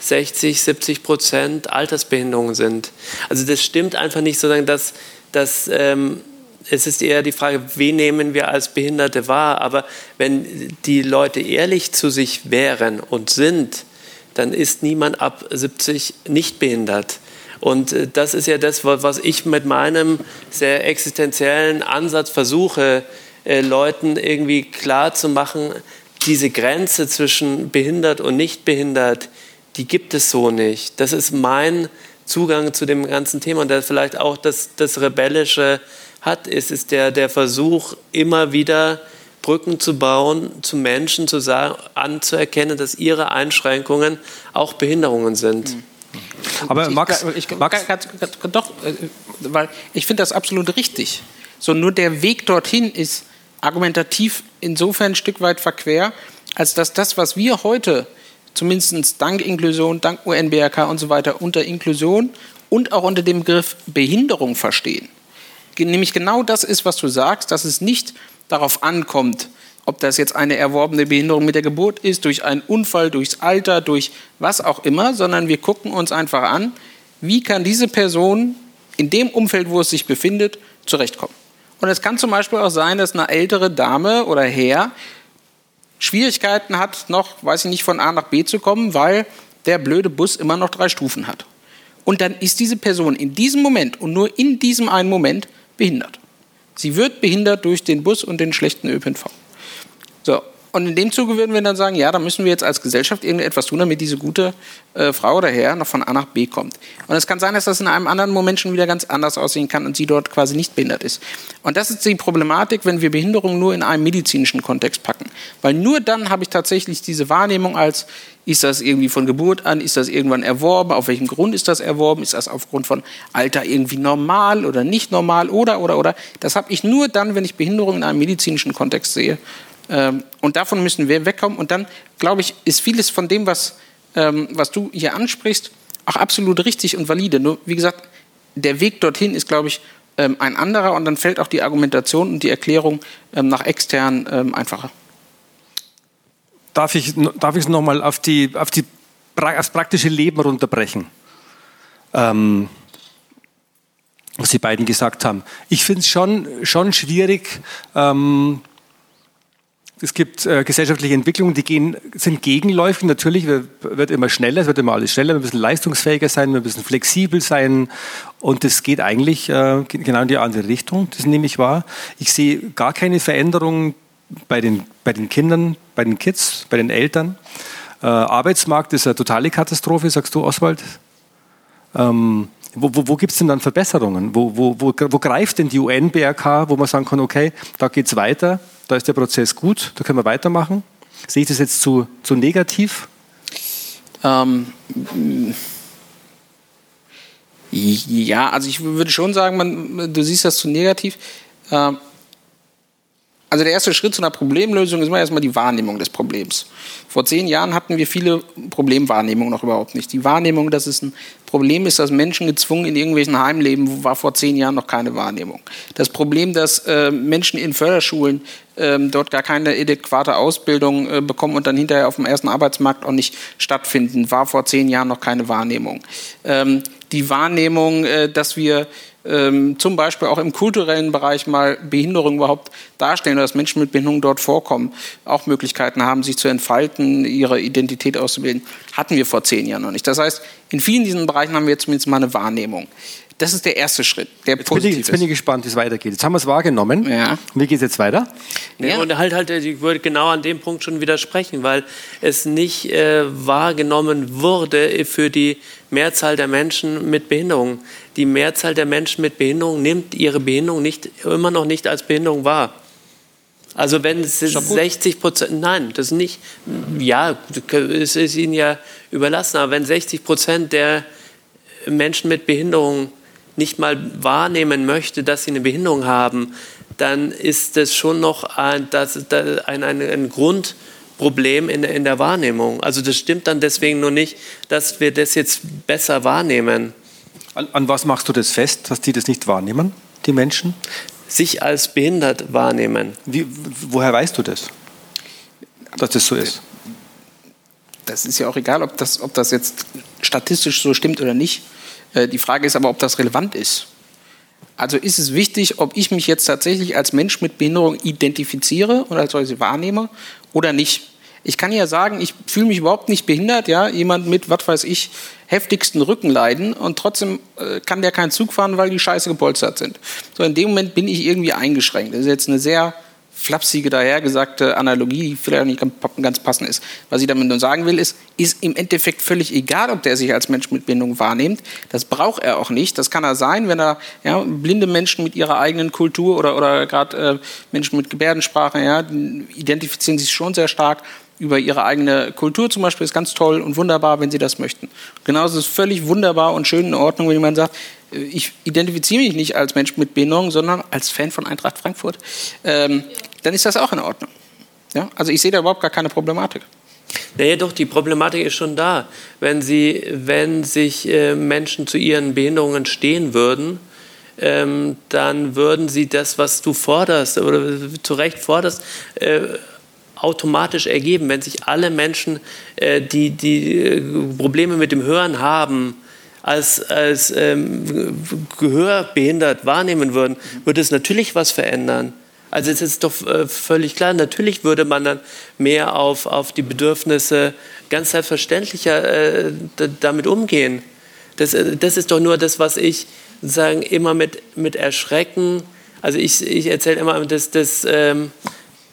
60, 70 Prozent Altersbehinderungen sind. Also das stimmt einfach nicht, sondern dass, dass ähm, es ist eher die Frage, wen nehmen wir als Behinderte wahr. Aber wenn die Leute ehrlich zu sich wären und sind, dann ist niemand ab 70 nicht behindert. Und äh, das ist ja das, was ich mit meinem sehr existenziellen Ansatz versuche, äh, Leuten irgendwie klar zu machen, diese Grenze zwischen behindert und nicht behindert, die gibt es so nicht. Das ist mein Zugang zu dem ganzen Thema und vielleicht auch das, das Rebellische hat, ist, ist der, der Versuch, immer wieder Brücken zu bauen, zu Menschen zu sagen, anzuerkennen, dass ihre Einschränkungen auch Behinderungen sind. Mhm. Aber Max, ich, ich, Max doch, äh, weil ich finde das absolut richtig. So nur der Weg dorthin ist argumentativ insofern ein Stück weit verquer, als dass das, was wir heute zumindest dank Inklusion, dank UNBRK und so weiter unter Inklusion und auch unter dem Begriff Behinderung verstehen, nämlich genau das ist, was du sagst, dass es nicht darauf ankommt, ob das jetzt eine erworbene Behinderung mit der Geburt ist, durch einen Unfall, durchs Alter, durch was auch immer, sondern wir gucken uns einfach an, wie kann diese Person in dem Umfeld, wo es sich befindet, zurechtkommen. Und es kann zum Beispiel auch sein, dass eine ältere Dame oder Herr Schwierigkeiten hat, noch, weiß ich nicht, von A nach B zu kommen, weil der blöde Bus immer noch drei Stufen hat. Und dann ist diese Person in diesem Moment und nur in diesem einen Moment behindert. Sie wird behindert durch den Bus und den schlechten ÖPNV. So, und in dem Zuge würden wir dann sagen, ja, da müssen wir jetzt als Gesellschaft irgendetwas tun, damit diese gute äh, Frau oder Herr noch von A nach B kommt. Und es kann sein, dass das in einem anderen Moment schon wieder ganz anders aussehen kann und sie dort quasi nicht behindert ist. Und das ist die Problematik, wenn wir Behinderung nur in einem medizinischen Kontext packen. Weil nur dann habe ich tatsächlich diese Wahrnehmung als, ist das irgendwie von Geburt an, ist das irgendwann erworben, auf welchem Grund ist das erworben, ist das aufgrund von Alter irgendwie normal oder nicht normal oder, oder, oder. Das habe ich nur dann, wenn ich Behinderung in einem medizinischen Kontext sehe. Ähm, und davon müssen wir wegkommen. Und dann, glaube ich, ist vieles von dem, was, ähm, was du hier ansprichst, auch absolut richtig und valide. Nur, wie gesagt, der Weg dorthin ist, glaube ich, ähm, ein anderer und dann fällt auch die Argumentation und die Erklärung nach extern einfacher. Darf ich, darf es nochmal auf, die, auf, die, aufs praktische Leben runterbrechen? Ähm, was Sie beiden gesagt haben. Ich finde es schon, schon schwierig, ähm, es gibt äh, gesellschaftliche Entwicklungen, die gehen, sind gegenläufig. Natürlich wird, immer schneller, es wird immer alles schneller. Wir müssen leistungsfähiger sein, wir müssen flexibel sein. Und das geht eigentlich äh, genau in die andere Richtung. Das nehme ich wahr. Ich sehe gar keine Veränderung bei den, bei den Kindern, bei den Kids, bei den Eltern. Äh, Arbeitsmarkt ist eine totale Katastrophe, sagst du, Oswald. Ähm, wo, wo, wo gibt es denn dann Verbesserungen? Wo, wo, wo, wo greift denn die UN-BRK, wo man sagen kann, okay, da geht es weiter, da ist der Prozess gut, da können wir weitermachen? Sehe ich das jetzt zu, zu negativ? Ähm, ja, also ich würde schon sagen, man, du siehst das zu negativ. Ähm, also der erste Schritt zu einer Problemlösung ist immer erstmal die Wahrnehmung des Problems. Vor zehn Jahren hatten wir viele Problemwahrnehmungen noch überhaupt nicht. Die Wahrnehmung, dass es ein Problem ist, dass Menschen gezwungen in irgendwelchen Heimen leben, war vor zehn Jahren noch keine Wahrnehmung. Das Problem, dass äh, Menschen in Förderschulen äh, dort gar keine adäquate Ausbildung äh, bekommen und dann hinterher auf dem ersten Arbeitsmarkt auch nicht stattfinden, war vor zehn Jahren noch keine Wahrnehmung. Ähm, die Wahrnehmung, äh, dass wir ähm, zum Beispiel auch im kulturellen Bereich mal Behinderung überhaupt darstellen dass Menschen mit Behinderung dort vorkommen, auch Möglichkeiten haben, sich zu entfalten, ihre Identität auszubilden, hatten wir vor zehn Jahren noch nicht. Das heißt, in vielen diesen Bereichen haben wir jetzt zumindest mal eine Wahrnehmung. Das ist der erste Schritt, der jetzt positiv bin ich, Jetzt bin ich gespannt, wie es weitergeht. Jetzt haben wir es wahrgenommen. Ja. Wie geht es jetzt weiter? Ja. Und halt, halt, ich würde genau an dem Punkt schon widersprechen, weil es nicht äh, wahrgenommen wurde für die Mehrzahl der Menschen mit Behinderung. Die Mehrzahl der Menschen mit Behinderung nimmt ihre Behinderung nicht, immer noch nicht als Behinderung wahr. Also wenn es 60 Prozent, nein, das nicht, ja, es ist Ihnen ja überlassen, aber wenn 60 Prozent der Menschen mit Behinderung nicht mal wahrnehmen möchte, dass sie eine Behinderung haben, dann ist das schon noch ein, das, ein, ein, ein Grundproblem in, in der Wahrnehmung. Also das stimmt dann deswegen nur nicht, dass wir das jetzt besser wahrnehmen. An, an was machst du das fest, dass die das nicht wahrnehmen, die Menschen? Sich als behindert wahrnehmen. Wie, woher weißt du das, dass das so ist? Das ist ja auch egal, ob das, ob das jetzt statistisch so stimmt oder nicht. Äh, die Frage ist aber, ob das relevant ist. Also ist es wichtig, ob ich mich jetzt tatsächlich als Mensch mit Behinderung identifiziere und als solche wahrnehme oder nicht. Ich kann ja sagen, ich fühle mich überhaupt nicht behindert, ja, jemand mit, was weiß ich, heftigsten Rückenleiden und trotzdem äh, kann der keinen Zug fahren, weil die scheiße gepolstert sind. So in dem Moment bin ich irgendwie eingeschränkt. Das ist jetzt eine sehr flapsige, dahergesagte Analogie, die vielleicht nicht ganz passend ist. Was ich damit nur sagen will, ist, ist im Endeffekt völlig egal, ob der sich als Mensch mit Behinderung wahrnimmt. Das braucht er auch nicht. Das kann er sein, wenn er ja, blinde Menschen mit ihrer eigenen Kultur oder, oder gerade äh, Menschen mit Gebärdensprache ja, identifizieren sich schon sehr stark über ihre eigene Kultur zum Beispiel ist ganz toll und wunderbar, wenn sie das möchten. Genauso ist es völlig wunderbar und schön in Ordnung, wenn jemand sagt, äh, ich identifiziere mich nicht als Mensch mit Behinderung, sondern als Fan von Eintracht Frankfurt. Ähm, dann ist das auch in Ordnung. Ja? Also ich sehe da überhaupt gar keine Problematik. Naja, doch, die Problematik ist schon da. Wenn, sie, wenn sich äh, Menschen zu ihren Behinderungen stehen würden, ähm, dann würden sie das, was du forderst oder zu Recht forderst, äh, automatisch ergeben. Wenn sich alle Menschen, äh, die, die äh, Probleme mit dem Hören haben, als, als ähm, gehörbehindert wahrnehmen würden, würde es natürlich was verändern. Also es ist doch äh, völlig klar, natürlich würde man dann mehr auf, auf die Bedürfnisse ganz selbstverständlicher äh, damit umgehen. Das, äh, das ist doch nur das, was ich sagen, immer mit, mit Erschrecken, also ich, ich erzähle immer das, das, ähm,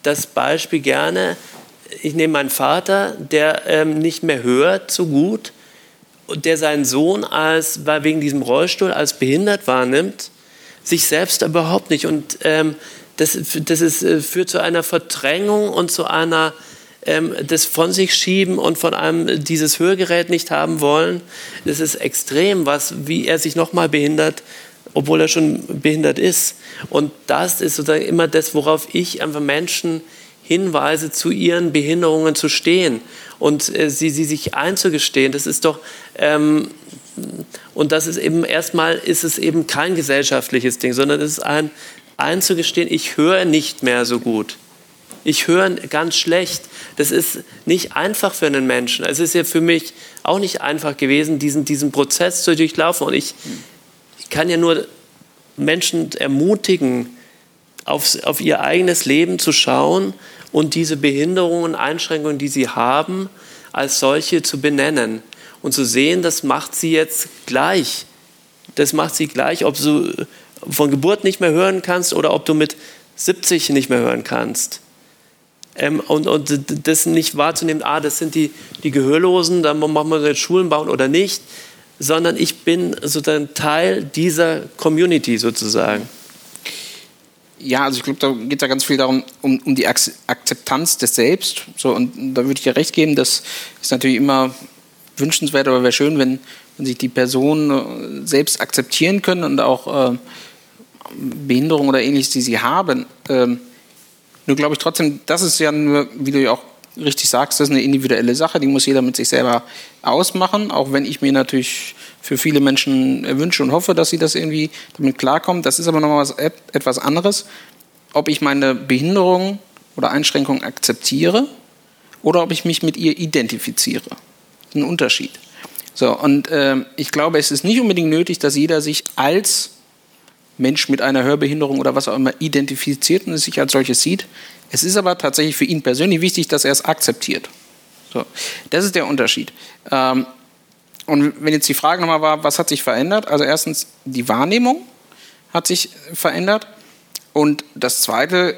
das Beispiel gerne. Ich nehme meinen Vater, der ähm, nicht mehr hört so gut der seinen Sohn als, wegen diesem Rollstuhl als behindert wahrnimmt, sich selbst überhaupt nicht. Und ähm, das, das ist, äh, führt zu einer Verdrängung und zu einer ähm, das von sich schieben und von einem dieses Hörgerät nicht haben wollen. Das ist extrem, was, wie er sich nochmal behindert, obwohl er schon behindert ist. Und das ist sozusagen immer das, worauf ich einfach Menschen hinweise, zu ihren Behinderungen zu stehen und äh, sie, sie sich einzugestehen. Das ist doch ähm, und das ist eben erstmal ist es eben kein gesellschaftliches Ding, sondern es ist ein einzugestehen, ich höre nicht mehr so gut. Ich höre ganz schlecht. Das ist nicht einfach für einen Menschen. Es ist ja für mich auch nicht einfach gewesen, diesen, diesen Prozess zu durchlaufen. Und ich, ich kann ja nur Menschen ermutigen, auf, auf ihr eigenes Leben zu schauen und diese Behinderungen Einschränkungen, die sie haben, als solche zu benennen und zu sehen, das macht sie jetzt gleich. Das macht sie gleich, ob du von Geburt nicht mehr hören kannst oder ob du mit 70 nicht mehr hören kannst. Ähm, und, und das nicht wahrzunehmen, ah, das sind die, die Gehörlosen, dann machen wir jetzt Schulen bauen oder nicht, sondern ich bin sozusagen Teil dieser Community sozusagen. Ja, also ich glaube, da geht es ja ganz viel darum, um, um die Akzeptanz des Selbst. So, und da würde ich ja recht geben, das ist natürlich immer wünschenswert, aber wäre schön, wenn, wenn sich die Personen äh, selbst akzeptieren können und auch äh, Behinderung oder ähnliches, die sie haben. Ähm, nur glaube ich trotzdem, das ist ja nur, wie du ja auch richtig sagst, das ist eine individuelle Sache, die muss jeder mit sich selber ausmachen, auch wenn ich mir natürlich für viele Menschen wünsche und hoffe, dass sie das irgendwie damit klarkommen. Das ist aber nochmal was, etwas anderes, ob ich meine Behinderung oder Einschränkung akzeptiere oder ob ich mich mit ihr identifiziere. Das ist ein Unterschied. So, und äh, ich glaube, es ist nicht unbedingt nötig, dass jeder sich als Mensch mit einer Hörbehinderung oder was auch immer identifiziert und sich als solches sieht. Es ist aber tatsächlich für ihn persönlich wichtig, dass er es akzeptiert. So, das ist der Unterschied. Ähm, und wenn jetzt die Frage nochmal war, was hat sich verändert? Also erstens, die Wahrnehmung hat sich verändert. Und das Zweite,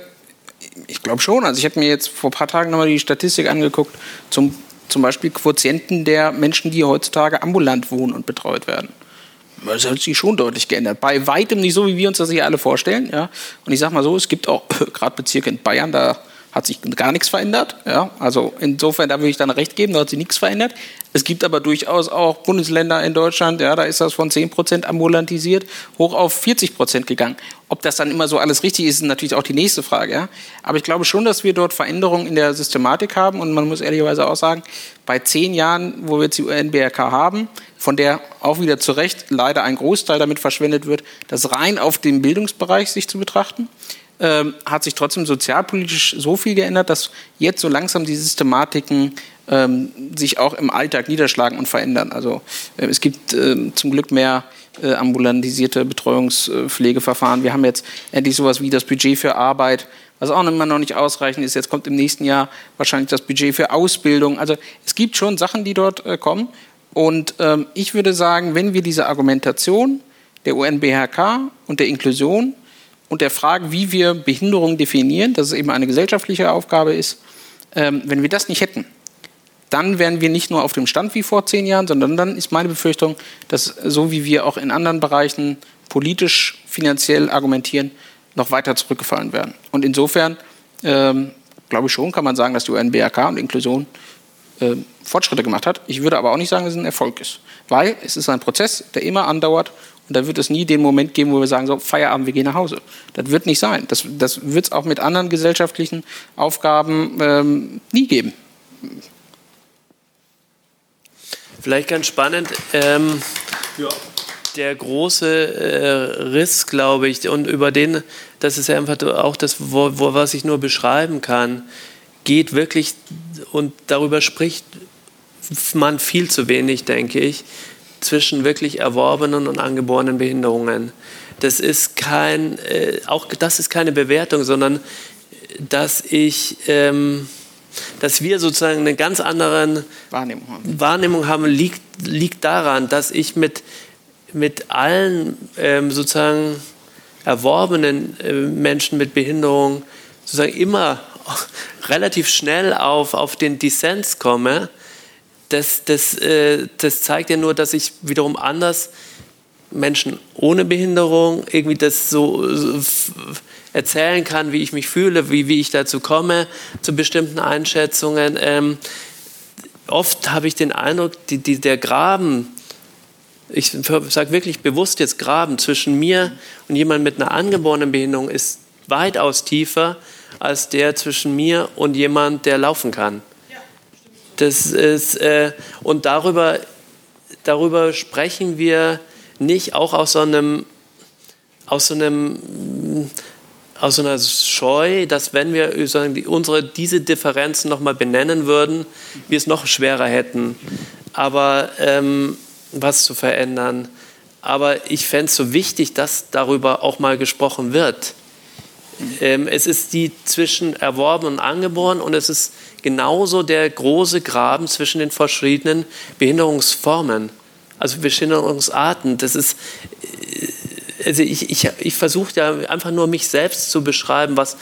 ich glaube schon, also ich habe mir jetzt vor ein paar Tagen nochmal die Statistik angeguckt, zum, zum Beispiel Quotienten der Menschen, die heutzutage ambulant wohnen und betreut werden. Das hat sich schon deutlich geändert. Bei weitem nicht so, wie wir uns das hier alle vorstellen. Ja. Und ich sage mal so, es gibt auch (laughs) gerade Bezirke in Bayern, da hat sich gar nichts verändert. Ja. Also insofern, da würde ich dann recht geben, da hat sich nichts verändert. Es gibt aber durchaus auch Bundesländer in Deutschland, ja, da ist das von 10 Prozent ambulantisiert hoch auf 40 Prozent gegangen. Ob das dann immer so alles richtig ist, ist natürlich auch die nächste Frage. Ja. Aber ich glaube schon, dass wir dort Veränderungen in der Systematik haben. Und man muss ehrlicherweise auch sagen, bei zehn Jahren, wo wir jetzt die UNBRK haben, von der auch wieder zu Recht leider ein Großteil damit verschwendet wird, das rein auf den Bildungsbereich sich zu betrachten, ähm, hat sich trotzdem sozialpolitisch so viel geändert, dass jetzt so langsam die Systematiken ähm, sich auch im Alltag niederschlagen und verändern. Also äh, es gibt äh, zum Glück mehr äh, ambulantisierte Betreuungspflegeverfahren. Wir haben jetzt endlich sowas wie das Budget für Arbeit, was auch immer noch nicht ausreichend ist. Jetzt kommt im nächsten Jahr wahrscheinlich das Budget für Ausbildung. Also es gibt schon Sachen, die dort äh, kommen. Und ähm, ich würde sagen, wenn wir diese Argumentation der UNBHK und der Inklusion und der Frage, wie wir Behinderung definieren, dass es eben eine gesellschaftliche Aufgabe ist, ähm, wenn wir das nicht hätten, dann wären wir nicht nur auf dem Stand wie vor zehn Jahren, sondern dann ist meine Befürchtung, dass so wie wir auch in anderen Bereichen politisch, finanziell argumentieren, noch weiter zurückgefallen werden. Und insofern ähm, glaube ich schon, kann man sagen, dass die UNBRK und Inklusion äh, Fortschritte gemacht hat. Ich würde aber auch nicht sagen, dass es ein Erfolg ist, weil es ist ein Prozess, der immer andauert und da wird es nie den Moment geben, wo wir sagen, so, Feierabend, wir gehen nach Hause. Das wird nicht sein. Das, das wird es auch mit anderen gesellschaftlichen Aufgaben ähm, nie geben. Vielleicht ganz spannend. Ähm, ja. Der große äh, Riss, glaube ich, und über den, das ist ja einfach auch das, wo, wo, was ich nur beschreiben kann, geht wirklich, und darüber spricht man viel zu wenig, denke ich, zwischen wirklich erworbenen und angeborenen Behinderungen. Das ist kein, äh, auch das ist keine Bewertung, sondern dass ich, ähm, dass wir sozusagen eine ganz andere Wahrnehmung haben, Wahrnehmung haben liegt, liegt daran, dass ich mit, mit allen ähm, sozusagen erworbenen äh, Menschen mit Behinderung sozusagen immer (laughs) relativ schnell auf, auf den Dissens komme das, das, äh, das zeigt ja nur, dass ich wiederum anders Menschen ohne Behinderung irgendwie das so, so erzählen kann, wie ich mich fühle, wie, wie ich dazu komme, zu bestimmten Einschätzungen. Ähm, oft habe ich den Eindruck, die, die, der Graben, ich sage wirklich bewusst jetzt Graben zwischen mir und jemandem mit einer angeborenen Behinderung ist weitaus tiefer als der zwischen mir und jemand, der laufen kann. Das ist, äh, und darüber, darüber sprechen wir nicht auch aus so einem, aus so einem, aus so einer Scheu, dass wenn wir unsere, diese Differenzen nochmal benennen würden, wir es noch schwerer hätten, aber ähm, was zu verändern. Aber ich fände es so wichtig, dass darüber auch mal gesprochen wird. Ähm, es ist die zwischen erworben und angeboren und es ist genauso der große Graben zwischen den verschiedenen Behinderungsformen, also Behinderungsarten. Das ist, äh, also ich, ich, ich versuche ja einfach nur mich selbst zu beschreiben, was,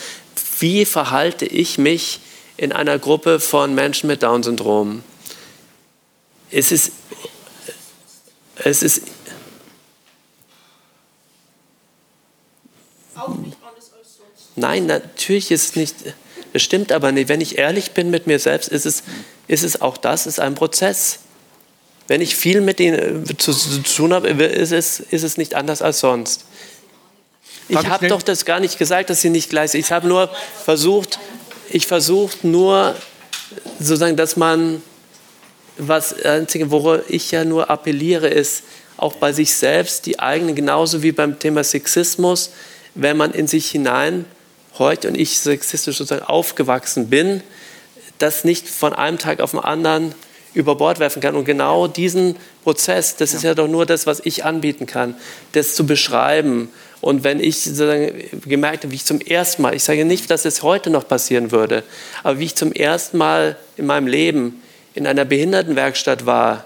wie verhalte ich mich in einer Gruppe von Menschen mit Down-Syndrom. Es ist, es ist auch nicht alles als sonst. Nein, natürlich ist es nicht. Das stimmt aber nicht. Wenn ich ehrlich bin mit mir selbst, ist es, ist es auch das, ist ein Prozess. Wenn ich viel mit ihnen äh, zu, tun habe, ist es, ist es nicht anders als sonst. Ich habe doch das gar nicht gesagt, dass sie nicht gleich sind. Ich habe nur versucht, ich versuche nur sozusagen, dass man, was einzige, worauf ich ja nur appelliere, ist auch bei sich selbst die eigenen, genauso wie beim Thema Sexismus, wenn man in sich hinein heute und ich sexistisch sozusagen aufgewachsen bin, das nicht von einem Tag auf den anderen über Bord werfen kann. Und genau diesen Prozess, das ja. ist ja doch nur das, was ich anbieten kann, das zu beschreiben. Und wenn ich sozusagen gemerkt habe, wie ich zum ersten Mal, ich sage nicht, dass es heute noch passieren würde, aber wie ich zum ersten Mal in meinem Leben in einer Behindertenwerkstatt war,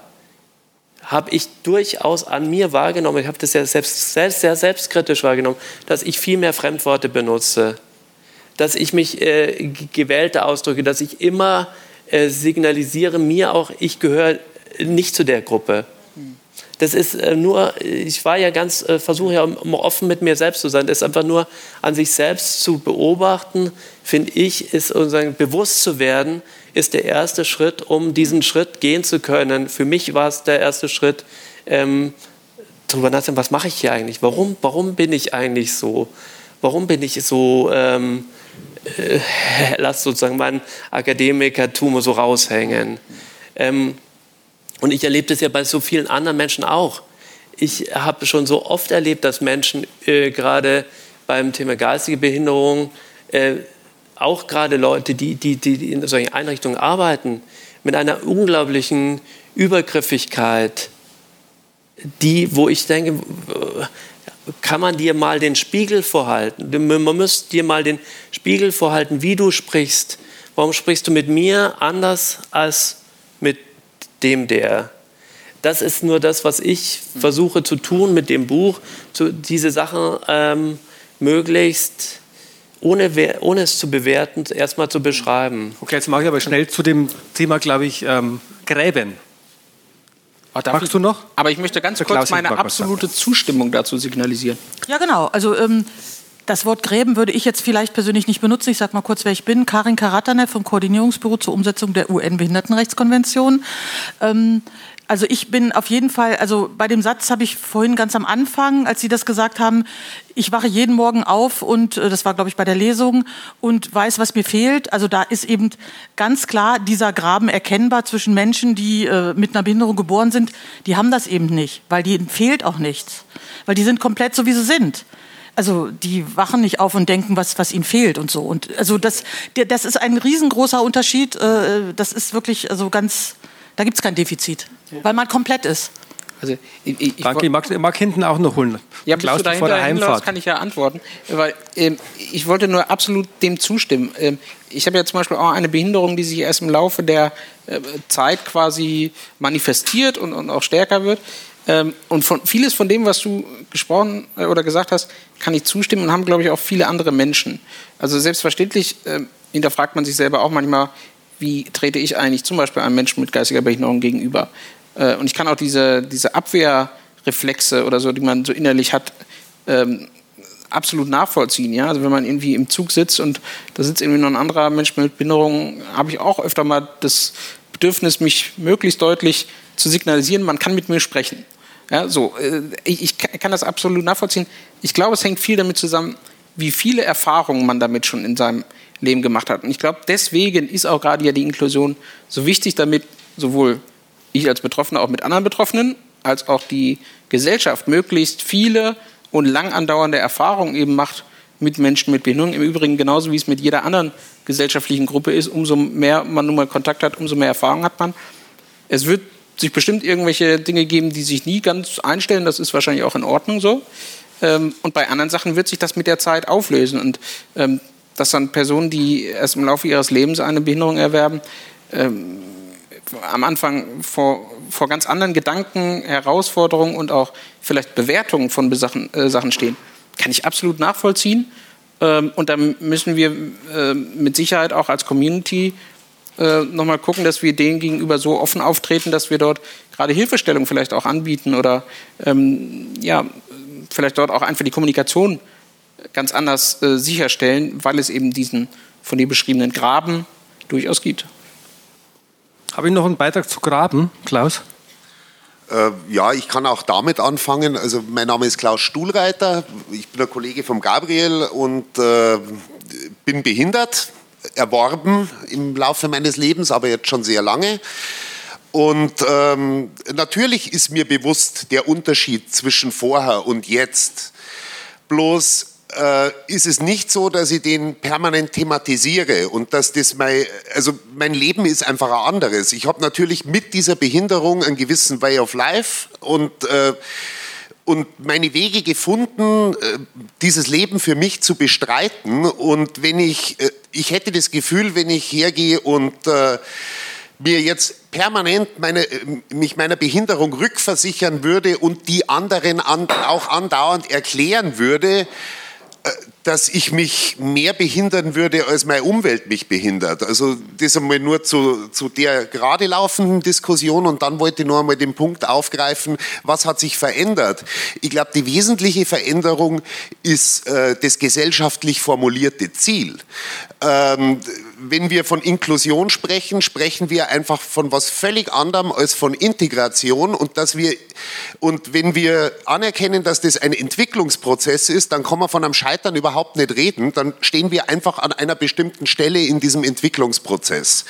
habe ich durchaus an mir wahrgenommen, ich habe das ja selbst, selbst, sehr selbstkritisch wahrgenommen, dass ich viel mehr Fremdworte benutze, dass ich mich äh, gewählte ausdrücke, dass ich immer äh, signalisiere, mir auch, ich gehöre nicht zu der Gruppe. Das ist äh, nur, ich war ja ganz, äh, versuche ja immer offen mit mir selbst zu sein. Das ist einfach nur an sich selbst zu beobachten, finde ich, ist sozusagen bewusst zu werden, ist der erste Schritt, um diesen Schritt gehen zu können. Für mich war es der erste Schritt, ähm, darüber nachzudenken, was mache ich hier eigentlich? Warum, warum bin ich eigentlich so? Warum bin ich so, ähm, äh, (laughs) sozusagen mein Akademikertum so raushängen? Ähm, und ich erlebe das ja bei so vielen anderen Menschen auch. Ich habe schon so oft erlebt, dass Menschen äh, gerade beim Thema geistige Behinderung äh, auch gerade Leute, die, die, die in solchen Einrichtungen arbeiten, mit einer unglaublichen Übergriffigkeit, die, wo ich denke, kann man dir mal den Spiegel vorhalten? Man muss dir mal den Spiegel vorhalten, wie du sprichst. Warum sprichst du mit mir anders als mit dem der? Das ist nur das, was ich versuche zu tun mit dem Buch, diese Sachen ähm, möglichst ohne, ohne es zu bewerten, erstmal zu beschreiben. Okay, jetzt mache ich aber schnell zu dem Thema, glaube ich, ähm, Gräben. Oh, Magst ich, du noch? Aber ich möchte ganz kurz meine absolute Zustimmung dazu signalisieren. Ja, genau. Also ähm, das Wort Gräben würde ich jetzt vielleicht persönlich nicht benutzen. Ich sage mal kurz, wer ich bin. Karin Karatanev vom Koordinierungsbüro zur Umsetzung der UN-Behindertenrechtskonvention. Ähm, also ich bin auf jeden Fall, also bei dem Satz habe ich vorhin ganz am Anfang, als Sie das gesagt haben, ich wache jeden Morgen auf und äh, das war, glaube ich, bei der Lesung und weiß, was mir fehlt. Also da ist eben ganz klar dieser Graben erkennbar zwischen Menschen, die äh, mit einer Behinderung geboren sind, die haben das eben nicht, weil denen fehlt auch nichts, weil die sind komplett so, wie sie sind also die wachen nicht auf und denken, was, was ihnen fehlt und so. Und also das, das ist ein riesengroßer Unterschied. Äh, das ist wirklich also ganz, da gibt es kein Defizit, ja. weil man komplett ist. Also ich, ich, Danke, ich mag, mag, hinten auch noch holen. Ja, Klaus, du vor der Heimfahrt. kann ich ja antworten. Weil, ähm, ich wollte nur absolut dem zustimmen. Ähm, ich habe ja zum Beispiel auch eine Behinderung, die sich erst im Laufe der äh, Zeit quasi manifestiert und, und auch stärker wird. Ähm, und von, vieles von dem, was du gesprochen äh, oder gesagt hast, kann ich zustimmen und haben, glaube ich, auch viele andere Menschen. Also selbstverständlich äh, hinterfragt man sich selber auch manchmal, wie trete ich eigentlich zum Beispiel einem Menschen mit geistiger Behinderung gegenüber. Äh, und ich kann auch diese, diese Abwehrreflexe oder so, die man so innerlich hat, ähm, absolut nachvollziehen. Ja? Also wenn man irgendwie im Zug sitzt und da sitzt irgendwie noch ein anderer Mensch mit Behinderung, habe ich auch öfter mal das Bedürfnis, mich möglichst deutlich zu signalisieren, man kann mit mir sprechen. Ja, so, äh, ich, ich kann das absolut nachvollziehen. Ich glaube, es hängt viel damit zusammen, wie viele Erfahrungen man damit schon in seinem Leben gemacht hat. Und ich glaube, deswegen ist auch gerade ja die Inklusion so wichtig, damit sowohl ich als Betroffener auch mit anderen Betroffenen, als auch die Gesellschaft möglichst viele und lang andauernde Erfahrungen eben macht mit Menschen mit Behinderung. Im Übrigen genauso wie es mit jeder anderen gesellschaftlichen Gruppe ist. Umso mehr man nun mal Kontakt hat, umso mehr Erfahrung hat man. Es wird sich bestimmt irgendwelche Dinge geben, die sich nie ganz einstellen. Das ist wahrscheinlich auch in Ordnung so. Ähm, und bei anderen Sachen wird sich das mit der Zeit auflösen. Und ähm, dass dann Personen, die erst im Laufe ihres Lebens eine Behinderung erwerben, ähm, am Anfang vor, vor ganz anderen Gedanken, Herausforderungen und auch vielleicht Bewertungen von Sachen, äh, Sachen stehen, kann ich absolut nachvollziehen. Ähm, und da müssen wir äh, mit Sicherheit auch als Community äh, nochmal gucken, dass wir denen gegenüber so offen auftreten, dass wir dort gerade Hilfestellung vielleicht auch anbieten oder ähm, ja, vielleicht dort auch einfach die Kommunikation ganz anders äh, sicherstellen, weil es eben diesen von dir beschriebenen Graben durchaus gibt. Habe ich noch einen Beitrag zu Graben, Klaus? Äh, ja, ich kann auch damit anfangen. Also mein Name ist Klaus Stuhlreiter. Ich bin der Kollege von Gabriel und äh, bin behindert, erworben im Laufe meines Lebens, aber jetzt schon sehr lange. Und ähm, natürlich ist mir bewusst der Unterschied zwischen vorher und jetzt. Bloß äh, ist es nicht so, dass ich den permanent thematisiere und dass das mein, also mein Leben ist einfach ein anderes. Ich habe natürlich mit dieser Behinderung einen gewissen Way of Life und äh, und meine Wege gefunden, äh, dieses Leben für mich zu bestreiten. Und wenn ich, äh, ich hätte das Gefühl, wenn ich hergehe und äh, mir jetzt permanent meine, mich meiner Behinderung rückversichern würde und die anderen an, auch andauernd erklären würde, dass ich mich mehr behindern würde, als meine Umwelt mich behindert. Also das einmal nur zu, zu der gerade laufenden Diskussion und dann wollte ich noch einmal den Punkt aufgreifen, was hat sich verändert? Ich glaube, die wesentliche Veränderung ist äh, das gesellschaftlich formulierte Ziel. Ähm, wenn wir von Inklusion sprechen, sprechen wir einfach von was völlig anderem als von Integration. Und dass wir und wenn wir anerkennen, dass das ein Entwicklungsprozess ist, dann kann man von einem Scheitern überhaupt nicht reden, dann stehen wir einfach an einer bestimmten Stelle in diesem Entwicklungsprozess.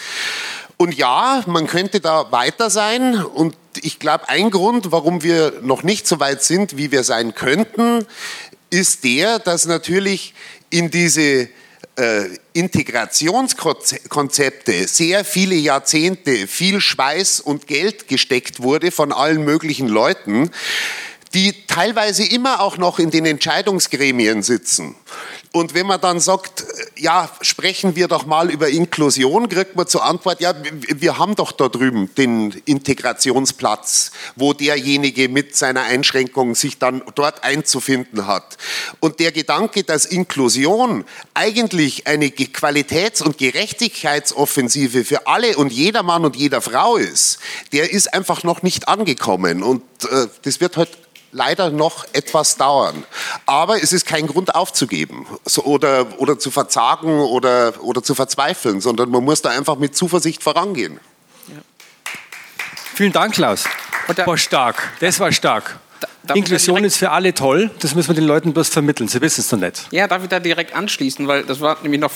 Und ja, man könnte da weiter sein. Und ich glaube, ein Grund, warum wir noch nicht so weit sind, wie wir sein könnten, ist der, dass natürlich in diese Integrationskonzepte sehr viele Jahrzehnte viel Schweiß und Geld gesteckt wurde von allen möglichen Leuten, die teilweise immer auch noch in den Entscheidungsgremien sitzen. Und wenn man dann sagt, ja, sprechen wir doch mal über Inklusion, kriegt man zur Antwort, ja, wir haben doch da drüben den Integrationsplatz, wo derjenige mit seiner Einschränkung sich dann dort einzufinden hat. Und der Gedanke, dass Inklusion eigentlich eine Qualitäts- und Gerechtigkeitsoffensive für alle und jeder Mann und jeder Frau ist, der ist einfach noch nicht angekommen. Und äh, das wird halt leider noch etwas dauern. Aber es ist kein Grund aufzugeben so, oder, oder zu verzagen oder, oder zu verzweifeln, sondern man muss da einfach mit Zuversicht vorangehen. Ja. Vielen Dank, Klaus. Da, war stark. Das war stark. Da, Inklusion ist für alle toll, das müssen wir den Leuten bloß vermitteln. Sie wissen es noch nicht. Ja, darf ich da direkt anschließen, weil das war nämlich noch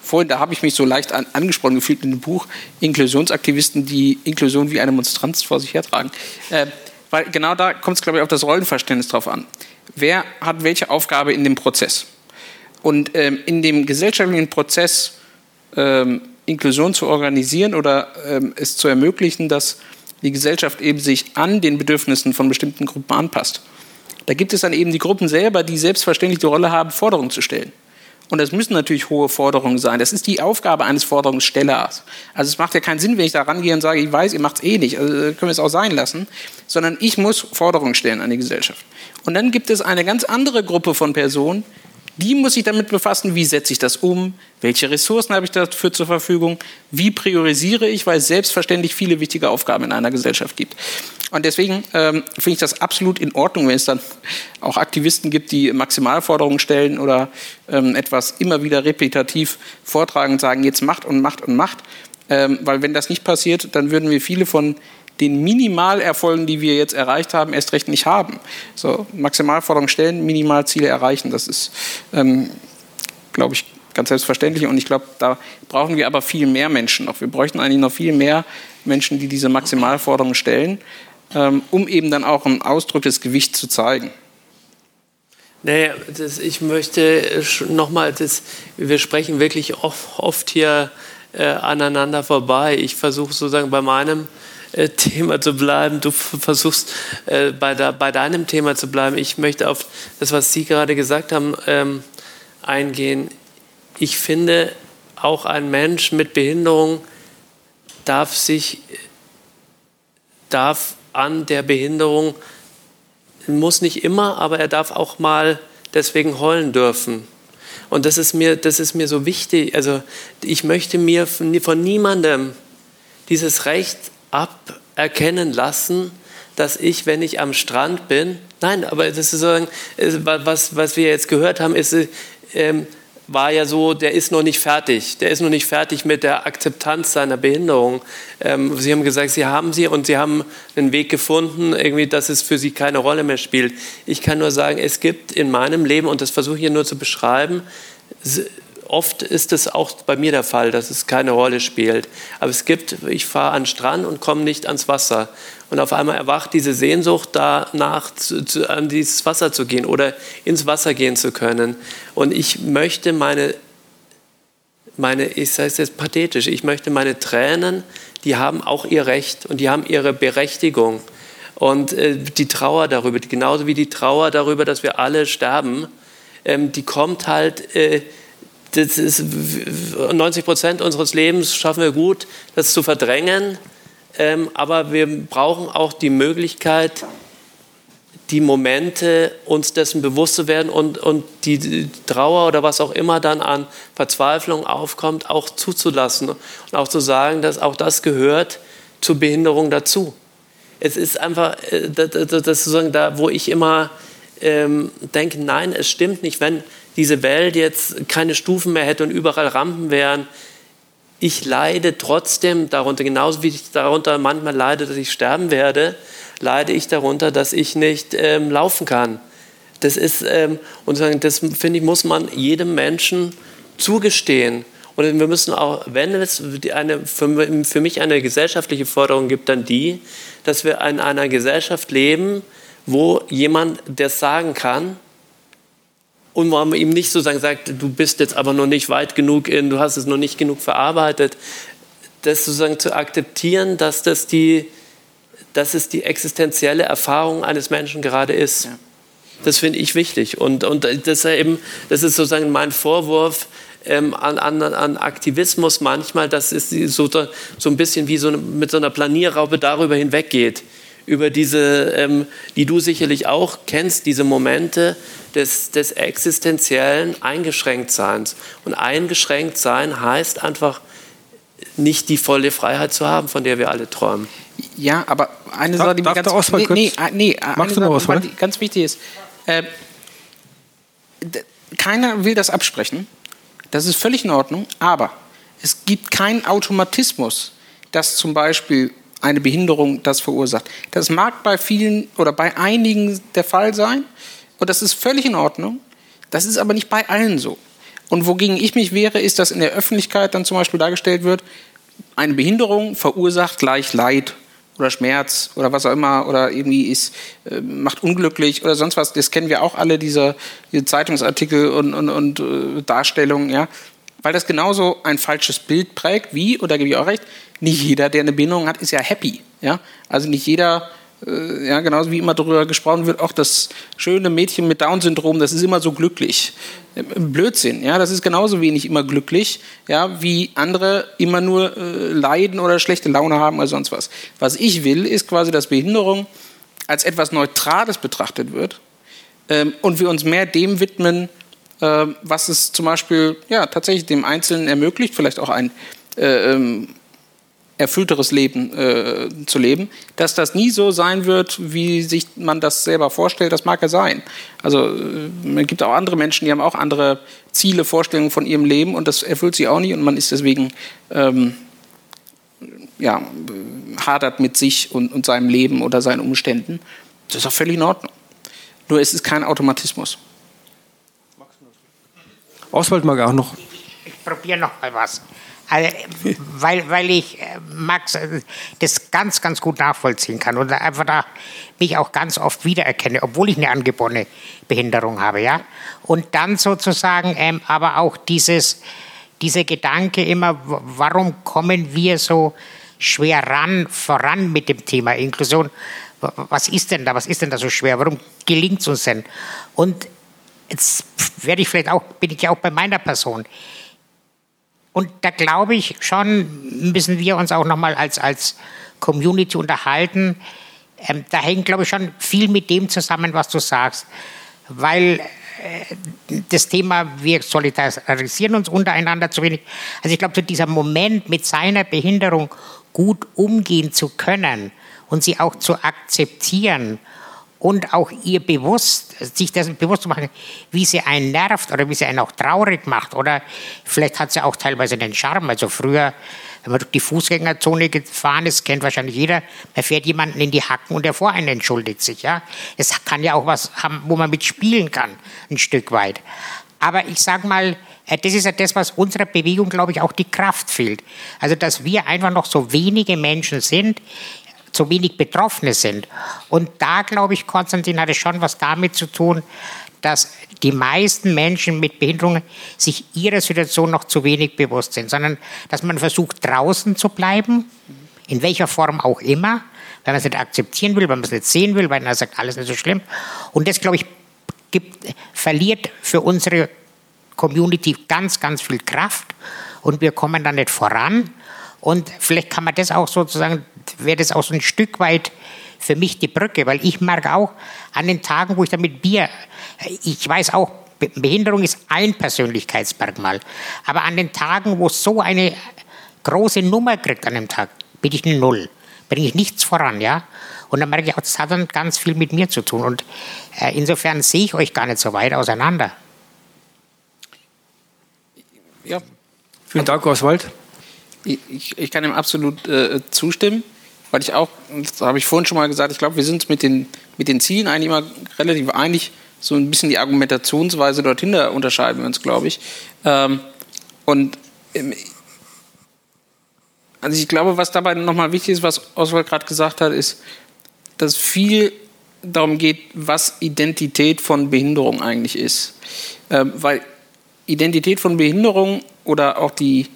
vorhin, da habe ich mich so leicht an, angesprochen gefühlt in dem Buch Inklusionsaktivisten, die Inklusion wie eine Monstranz vor sich hertragen. Äh, weil genau da kommt es, glaube ich, auf das Rollenverständnis drauf an. Wer hat welche Aufgabe in dem Prozess? Und ähm, in dem gesellschaftlichen Prozess ähm, Inklusion zu organisieren oder ähm, es zu ermöglichen, dass die Gesellschaft eben sich an den Bedürfnissen von bestimmten Gruppen anpasst. Da gibt es dann eben die Gruppen selber, die selbstverständlich die Rolle haben, Forderungen zu stellen. Und das müssen natürlich hohe Forderungen sein. Das ist die Aufgabe eines Forderungsstellers. Also es macht ja keinen Sinn, wenn ich da rangehe und sage, ich weiß, ihr macht es eh nicht, also können wir es auch sein lassen, sondern ich muss Forderungen stellen an die Gesellschaft. Und dann gibt es eine ganz andere Gruppe von Personen, die muss sich damit befassen, wie setze ich das um, welche Ressourcen habe ich dafür zur Verfügung, wie priorisiere ich, weil es selbstverständlich viele wichtige Aufgaben in einer Gesellschaft gibt. Und deswegen ähm, finde ich das absolut in Ordnung, wenn es dann auch Aktivisten gibt, die Maximalforderungen stellen oder ähm, etwas immer wieder repetitiv vortragen und sagen, jetzt macht und macht und macht. Ähm, weil wenn das nicht passiert, dann würden wir viele von den Minimalerfolgen, die wir jetzt erreicht haben, erst recht nicht haben. So, Maximalforderungen stellen, Minimalziele erreichen, das ist, ähm, glaube ich, ganz selbstverständlich. Und ich glaube, da brauchen wir aber viel mehr Menschen noch. Wir bräuchten eigentlich noch viel mehr Menschen, die diese Maximalforderungen stellen, um eben dann auch ein Ausdruck des Gewichts zu zeigen. Nee, das, ich möchte nochmal, wir sprechen wirklich oft, oft hier äh, aneinander vorbei. Ich versuche sozusagen bei meinem äh, Thema zu bleiben. Du versuchst äh, bei, de, bei, deinem Thema zu bleiben. Ich möchte auf das, was Sie gerade gesagt haben, ähm, eingehen. Ich finde, auch ein Mensch mit Behinderung darf sich darf an der Behinderung muss nicht immer, aber er darf auch mal deswegen heulen dürfen. Und das ist mir, das ist mir so wichtig. Also ich möchte mir von, niemandem dieses Recht aberkennen lassen, dass ich, wenn ich am Strand bin, nein, aber das ist sozusagen, was, was wir jetzt gehört haben, ist, ähm, war ja so, der ist noch nicht fertig. Der ist noch nicht fertig mit der Akzeptanz seiner Behinderung. Ähm, sie haben gesagt, Sie haben sie und Sie haben einen Weg gefunden, irgendwie, dass es für Sie keine Rolle mehr spielt. Ich kann nur sagen, es gibt in meinem Leben, und das versuche ich hier nur zu beschreiben, oft ist es auch bei mir der Fall, dass es keine Rolle spielt. Aber es gibt, ich fahre an den Strand und komme nicht ans Wasser. Und auf einmal erwacht diese Sehnsucht danach, zu, zu, an dieses Wasser zu gehen oder ins Wasser gehen zu können. Und ich möchte meine, meine ich sage es jetzt pathetisch, ich möchte meine Tränen, die haben auch ihr Recht und die haben ihre Berechtigung. Und äh, die Trauer darüber, genauso wie die Trauer darüber, dass wir alle sterben, ähm, die kommt halt... Äh, das ist 90 Prozent unseres Lebens schaffen wir gut, das zu verdrängen. Ähm, aber wir brauchen auch die Möglichkeit, die Momente uns dessen bewusst zu werden und, und die, Trauer oder was auch immer dann an Verzweiflung aufkommt, auch zuzulassen und auch zu sagen, dass auch das gehört zur Behinderung dazu. Es ist einfach, äh, das, das sozusagen da, wo ich immer ähm, denke, nein, es stimmt nicht, wenn diese Welt jetzt keine Stufen mehr hätte und überall Rampen wären. Ich leide trotzdem darunter, genauso wie ich darunter manchmal leide, dass ich sterben werde, leide ich darunter, dass ich nicht ähm, laufen kann. Das ist, ähm, und das finde ich, muss man jedem Menschen zugestehen. Und wir müssen auch, wenn es eine, für, für mich eine gesellschaftliche Forderung gibt, dann die, dass wir in einer Gesellschaft leben, wo jemand das sagen kann, und man ihm nicht sozusagen sagt, du bist jetzt aber noch nicht weit genug in, du hast es noch nicht genug verarbeitet, das sozusagen zu akzeptieren, dass das die, dass es die existenzielle Erfahrung eines Menschen gerade ist. Ja. Das finde ich wichtig. Und, und das, ist eben, das ist sozusagen mein Vorwurf ähm, an, an, an, Aktivismus manchmal, dass es so, so ein bisschen wie so eine, mit so einer Planierraube darüber hinweggeht über diese, ähm, die du sicherlich auch kennst, diese Momente des, des existenziellen Eingeschränktseins. Und eingeschränkt sein heißt einfach, nicht die volle Freiheit zu haben, von der wir alle träumen. Ja, aber eine Sache, die mir ganz, nee, nee, nee, eine Sache, Sache, die ganz wichtig ist. Äh, keiner will das absprechen. Das ist völlig in Ordnung. Aber es gibt keinen Automatismus, dass zum Beispiel eine Behinderung das verursacht. Das mag bei vielen oder bei einigen der Fall sein und das ist völlig in Ordnung. Das ist aber nicht bei allen so. Und wogegen ich mich wehre, ist, dass in der Öffentlichkeit dann zum Beispiel dargestellt wird, eine Behinderung verursacht gleich Leid oder Schmerz oder was auch immer oder irgendwie ist, äh, macht unglücklich oder sonst was. Das kennen wir auch alle, diese, diese Zeitungsartikel und, und, und äh, Darstellungen, ja. Weil das genauso ein falsches Bild prägt, wie, oder gebe ich auch recht, nicht jeder, der eine Behinderung hat, ist ja happy. Ja? Also nicht jeder, ja, genauso wie immer darüber gesprochen wird, auch das schöne Mädchen mit Down-Syndrom, das ist immer so glücklich. Äh, Blödsinn, ja, das ist genauso wenig immer glücklich, ja, wie andere immer nur äh, leiden oder schlechte Laune haben oder sonst was. Was ich will, ist quasi, dass Behinderung als etwas Neutrales betrachtet wird ähm, und wir uns mehr dem widmen, äh, was es zum Beispiel ja, tatsächlich dem Einzelnen ermöglicht, vielleicht auch ein äh, ähm, erfüllteres Leben äh, zu leben. Dass das nie so sein wird, wie sich man das selber vorstellt, das mag ja sein. Also äh, es gibt auch andere Menschen, die haben auch andere Ziele, Vorstellungen von ihrem Leben und das erfüllt sie auch nicht und man ist deswegen ähm, ja, hadert mit sich und, und seinem Leben oder seinen Umständen. Das ist auch völlig in Ordnung. Nur es ist kein Automatismus. Oswald mag auch noch. Ich, ich probiere noch mal was. Also, weil, weil ich äh, Max äh, das ganz, ganz gut nachvollziehen kann und einfach da mich auch ganz oft wiedererkenne, obwohl ich eine angeborene Behinderung habe, ja. Und dann sozusagen ähm, aber auch dieses, dieser Gedanke immer, warum kommen wir so schwer ran, voran mit dem Thema Inklusion? Was ist denn da? Was ist denn da so schwer? Warum gelingt es uns denn? Und jetzt werde ich vielleicht auch, bin ich ja auch bei meiner Person. Und da glaube ich schon, müssen wir uns auch nochmal als, als Community unterhalten. Ähm, da hängt, glaube ich, schon viel mit dem zusammen, was du sagst. Weil äh, das Thema, wir solidarisieren uns untereinander zu wenig. Also ich glaube, so dieser Moment mit seiner Behinderung gut umgehen zu können und sie auch zu akzeptieren und auch ihr bewusst, sich dessen bewusst zu machen, wie sie einen nervt oder wie sie einen auch traurig macht oder vielleicht hat sie auch teilweise den Charme. Also früher, wenn man durch die Fußgängerzone gefahren ist, kennt wahrscheinlich jeder, man fährt jemanden in die Hacken und der vor einen entschuldigt sich. Ja, es kann ja auch was haben, wo man mitspielen kann, ein Stück weit. Aber ich sage mal, äh, das ist ja das, was unserer Bewegung, glaube ich, auch die Kraft fehlt. Also, dass wir einfach noch so wenige Menschen sind, so wenig Betroffene sind. Und da, glaube ich, Konstantin hatte schon was damit zu tun, dass die meisten Menschen mit Behinderungen sich ihrer Situation noch zu wenig bewusst sind, sondern dass man versucht, draußen zu bleiben, in welcher Form auch immer, wenn man es nicht akzeptieren will, wenn man es nicht sehen will, weil man sagt, alles nicht so schlimm. Und das, glaube ich, gibt, verliert für unsere Community ganz, ganz viel Kraft und wir kommen da nicht voran. Und vielleicht kann man das auch sozusagen wäre das auch so ein Stück weit für mich die Brücke, weil ich merke auch an den Tagen, wo ich dann mit Bier, ich weiß auch, Behinderung ist ein Persönlichkeitsmerkmal, aber an den Tagen, wo es so eine große Nummer kriegt an dem Tag, bin ich eine Null, bringe ich nichts voran, ja. Und dann merke ich auch, das hat dann ganz viel mit mir zu tun. Und äh, insofern sehe ich euch gar nicht so weit auseinander. Ja. Vielen Dank, Oswald. Ich, ich kann ihm absolut äh, zustimmen weil ich auch, das habe ich vorhin schon mal gesagt, ich glaube, wir sind mit den, mit den Zielen eigentlich immer relativ einig. So ein bisschen die Argumentationsweise dorthin unterscheiden wir uns, glaube ich. Ähm, und ähm, also ich glaube, was dabei nochmal wichtig ist, was Oswald gerade gesagt hat, ist, dass viel darum geht, was Identität von Behinderung eigentlich ist. Ähm, weil Identität von Behinderung oder auch die,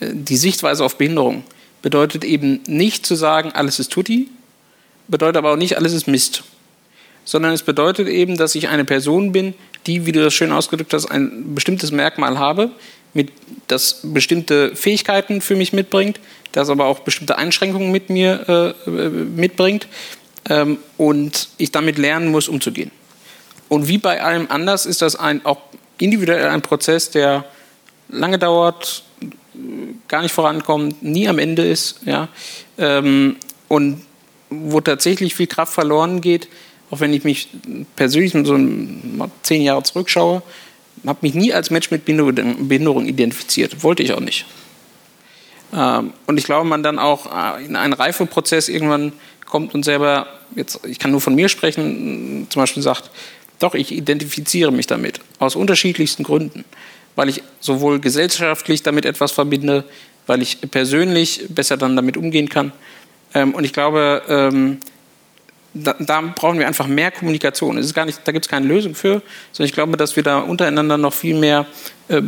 äh, die Sichtweise auf Behinderung bedeutet eben nicht zu sagen, alles ist Tutti, bedeutet aber auch nicht, alles ist Mist. Sondern es bedeutet eben, dass ich eine Person bin, die, wie du das schön ausgedrückt hast, ein bestimmtes Merkmal habe, mit, das bestimmte Fähigkeiten für mich mitbringt, das aber auch bestimmte Einschränkungen mit mir äh, mitbringt ähm, und ich damit lernen muss, umzugehen. Und wie bei allem anders ist das ein, auch individuell ein Prozess, der lange dauert, gar nicht vorankommt, nie am Ende ist, ja, ähm, und wo tatsächlich viel Kraft verloren geht, auch wenn ich mich persönlich so zehn Jahre zurückschaue, habe mich nie als Mensch mit Behinderung identifiziert, wollte ich auch nicht. Ähm, und ich glaube, man dann auch äh, in einen Reifeprozess irgendwann kommt und selber, jetzt, ich kann nur von mir sprechen, zum Beispiel sagt, doch, ich identifiziere mich damit, aus unterschiedlichsten Gründen weil ich sowohl gesellschaftlich damit etwas verbinde, weil ich persönlich besser dann damit umgehen kann. Ähm, und ich glaube, ähm, da, da, brauchen wir einfach mehr Kommunikation. Es ist gar nicht, da gibt es keine Lösung für, sondern ich glaube, dass wir da untereinander noch viel mehr, äh,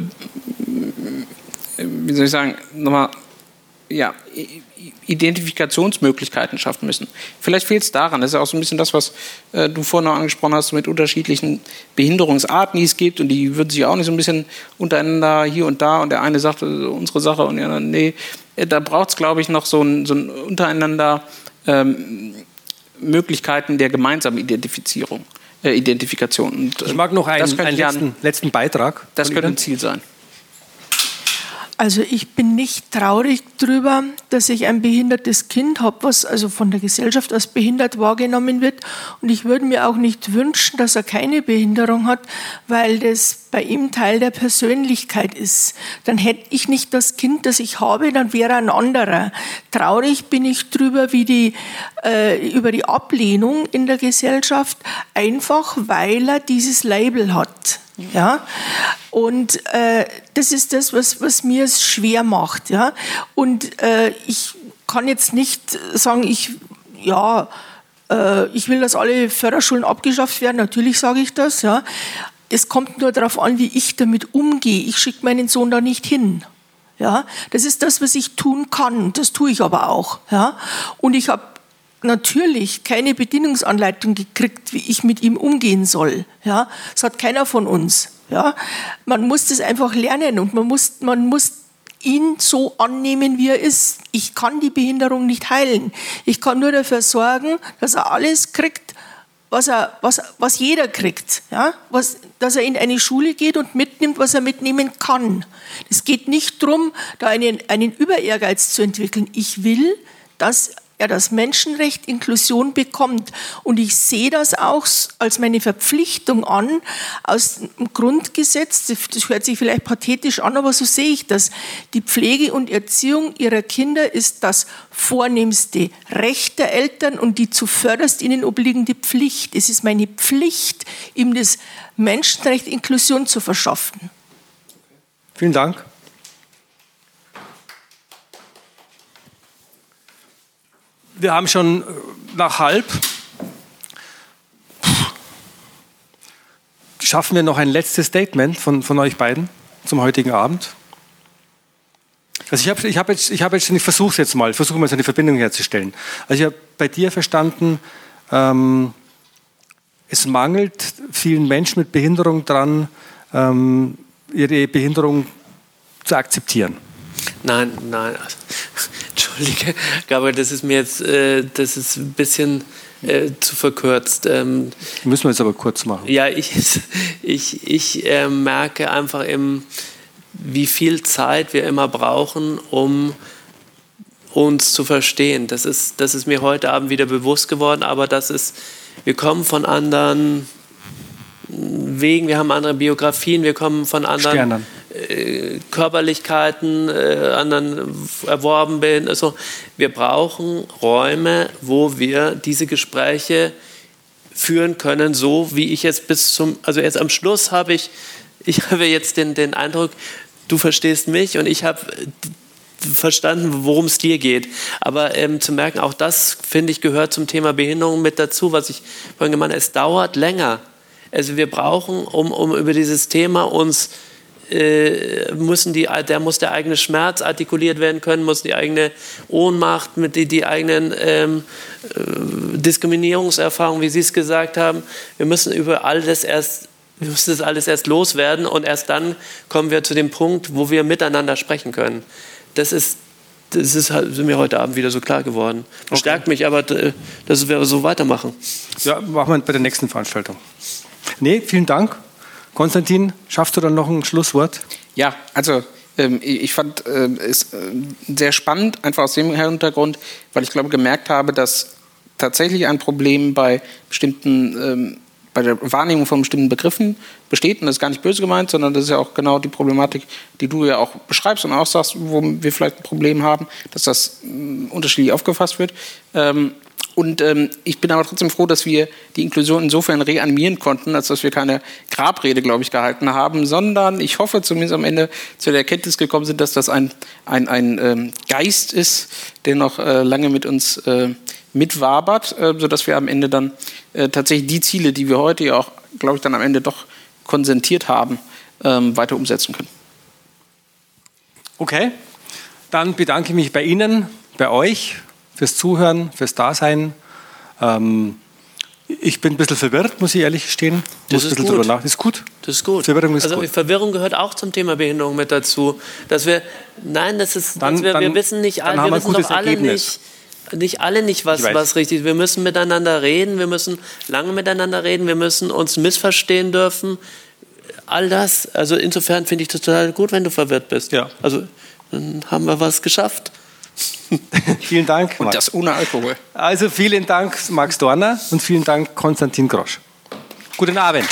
wie soll ich sagen, nochmal ja, Identifikationsmöglichkeiten schaffen müssen. Vielleicht fehlt es daran. Das ist ja auch so ein bisschen das, was äh, du vorhin noch angesprochen hast, mit unterschiedlichen Behinderungsarten, die es gibt. Und die würden sich auch nicht so ein bisschen untereinander hier und da. Und der eine sagt äh, unsere Sache und der andere, nee. Äh, da braucht es, glaube ich, noch so ein, so ein untereinander ähm, Möglichkeiten der gemeinsamen Identifizierung. Äh, Identifikation. Und, ich mag noch einen, einen letzten, letzten Beitrag. Das könnte ein Ziel sein. Also ich bin nicht traurig darüber, dass ich ein behindertes Kind habe, was also von der Gesellschaft als behindert wahrgenommen wird. Und ich würde mir auch nicht wünschen, dass er keine Behinderung hat, weil das bei ihm Teil der Persönlichkeit ist. Dann hätte ich nicht das Kind, das ich habe, dann wäre er ein anderer. Traurig bin ich darüber, wie die, äh, über die Ablehnung in der Gesellschaft, einfach weil er dieses Label hat. Ja? Und äh, das ist das, was, was mir es schwer macht. Ja? Und äh, ich kann jetzt nicht sagen, ich, ja, äh, ich will, dass alle Förderschulen abgeschafft werden, natürlich sage ich das, ja. es kommt nur darauf an, wie ich damit umgehe. Ich schicke meinen Sohn da nicht hin. Ja, das ist das, was ich tun kann. Das tue ich aber auch. Ja, und ich habe natürlich keine Bedienungsanleitung gekriegt, wie ich mit ihm umgehen soll. Ja, das hat keiner von uns. Ja, man muss das einfach lernen und man muss, man muss ihn so annehmen, wie er ist. Ich kann die Behinderung nicht heilen. Ich kann nur dafür sorgen, dass er alles kriegt, was, er, was, was jeder kriegt. Ja? Was, dass er in eine Schule geht und mitnimmt, was er mitnehmen kann. Es geht nicht darum, da einen, einen Überehrgeiz zu entwickeln. Ich will, dass er das Menschenrecht Inklusion bekommt. Und ich sehe das auch als meine Verpflichtung an, aus dem Grundgesetz, das hört sich vielleicht pathetisch an, aber so sehe ich das. Die Pflege und Erziehung ihrer Kinder ist das vornehmste Recht der Eltern und die zuvörderst ihnen obliegende Pflicht. Es ist meine Pflicht, ihm das Menschenrecht Inklusion zu verschaffen. Vielen Dank. Wir haben schon äh, nach halb. Schaffen wir noch ein letztes Statement von, von euch beiden zum heutigen Abend? Also ich habe ich hab jetzt, hab jetzt, ich versuche jetzt mal, versuche mal so eine Verbindung herzustellen. Also ich habe bei dir verstanden, ähm, es mangelt vielen Menschen mit Behinderung daran, ähm, ihre Behinderung zu akzeptieren. Nein, nein. Entschuldige, aber das ist mir jetzt, äh, das ist ein bisschen äh, zu verkürzt. Ähm, Müssen wir jetzt aber kurz machen. Ja, ich, ich, ich äh, merke einfach, im, wie viel Zeit wir immer brauchen, um uns zu verstehen. Das ist, das ist mir heute Abend wieder bewusst geworden, aber das ist, wir kommen von anderen Wegen, wir haben andere Biografien, wir kommen von anderen Sternen. Äh, Körperlichkeiten, äh, anderen erworben bin. Also wir brauchen Räume, wo wir diese Gespräche führen können, so wie ich jetzt bis zum, also jetzt am Schluss habe ich, ich (laughs) habe jetzt den, den Eindruck, du verstehst mich und ich habe verstanden, worum es dir geht. Aber ähm, zu merken, auch das, finde ich, gehört zum Thema Behinderung mit dazu, was ich vorhin gemeint habe, es dauert länger. Also wir brauchen, um, um über dieses Thema uns äh, müssen die, der muss der eigene Schmerz artikuliert werden können, muss die eigene Ohnmacht, mit die, die eigenen ähm, äh, Diskriminierungserfahrungen, wie Sie es gesagt haben. Wir müssen über all das erst wir müssen das alles erst loswerden und erst dann kommen wir zu dem Punkt, wo wir miteinander sprechen können. Das ist, das ist, halt, mir heute Abend wieder so klar geworden. Okay. mich, aber äh, dass wir so weitermachen. Ja, machen wir bei der nächsten Veranstaltung. Nee, vielen Dank. Konstantin, schaffst du dann noch ein Schlusswort? Ja, also ähm, ich fand es äh, sehr spannend, einfach aus dem Hintergrund, weil ich glaube gemerkt habe, dass tatsächlich ein Problem bei bestimmten ähm, bei der Wahrnehmung von bestimmten Begriffen besteht. Und das ist gar nicht böse gemeint, sondern das ist ja auch genau die Problematik, die du ja auch beschreibst und auch sagst, wo wir vielleicht ein Problem haben, dass das mm, unterschiedlich aufgefasst wird. Ähm, und ähm, ich bin aber trotzdem froh, dass wir die Inklusion insofern reanimieren konnten, als dass wir keine Grabrede, glaube ich, gehalten haben, sondern ich hoffe zumindest am Ende zu der Erkenntnis gekommen sind, dass das ein, ein, ein ähm, Geist ist, der noch äh, lange mit uns äh, mitwabert, äh, sodass wir am Ende dann äh, tatsächlich die Ziele, die wir heute ja auch, glaube ich, dann am Ende doch konsentiert haben, ähm, weiter umsetzen können. Okay, dann bedanke ich mich bei Ihnen, bei euch fürs Zuhören, fürs Dasein. Ähm, ich bin ein bisschen verwirrt, muss ich ehrlich gestehen. Das ist gut. Das ist gut. Das ist gut. Verwirrung ist also gut. Verwirrung gehört auch zum Thema Behinderung mit dazu. Dass wir, nein, das ist, dann, wir, dann, wir wissen nicht, wir wissen doch alle Ergebnis. nicht, nicht alle nicht, was, was richtig ist. Wir müssen miteinander reden, wir müssen lange miteinander reden, wir müssen uns missverstehen dürfen. All das, also insofern finde ich das total gut, wenn du verwirrt bist. Ja. Also dann haben wir was geschafft. (laughs) vielen Dank. Und das ohne Alkohol. Also vielen Dank, Max Dorner und vielen Dank, Konstantin Grosch. Guten Abend.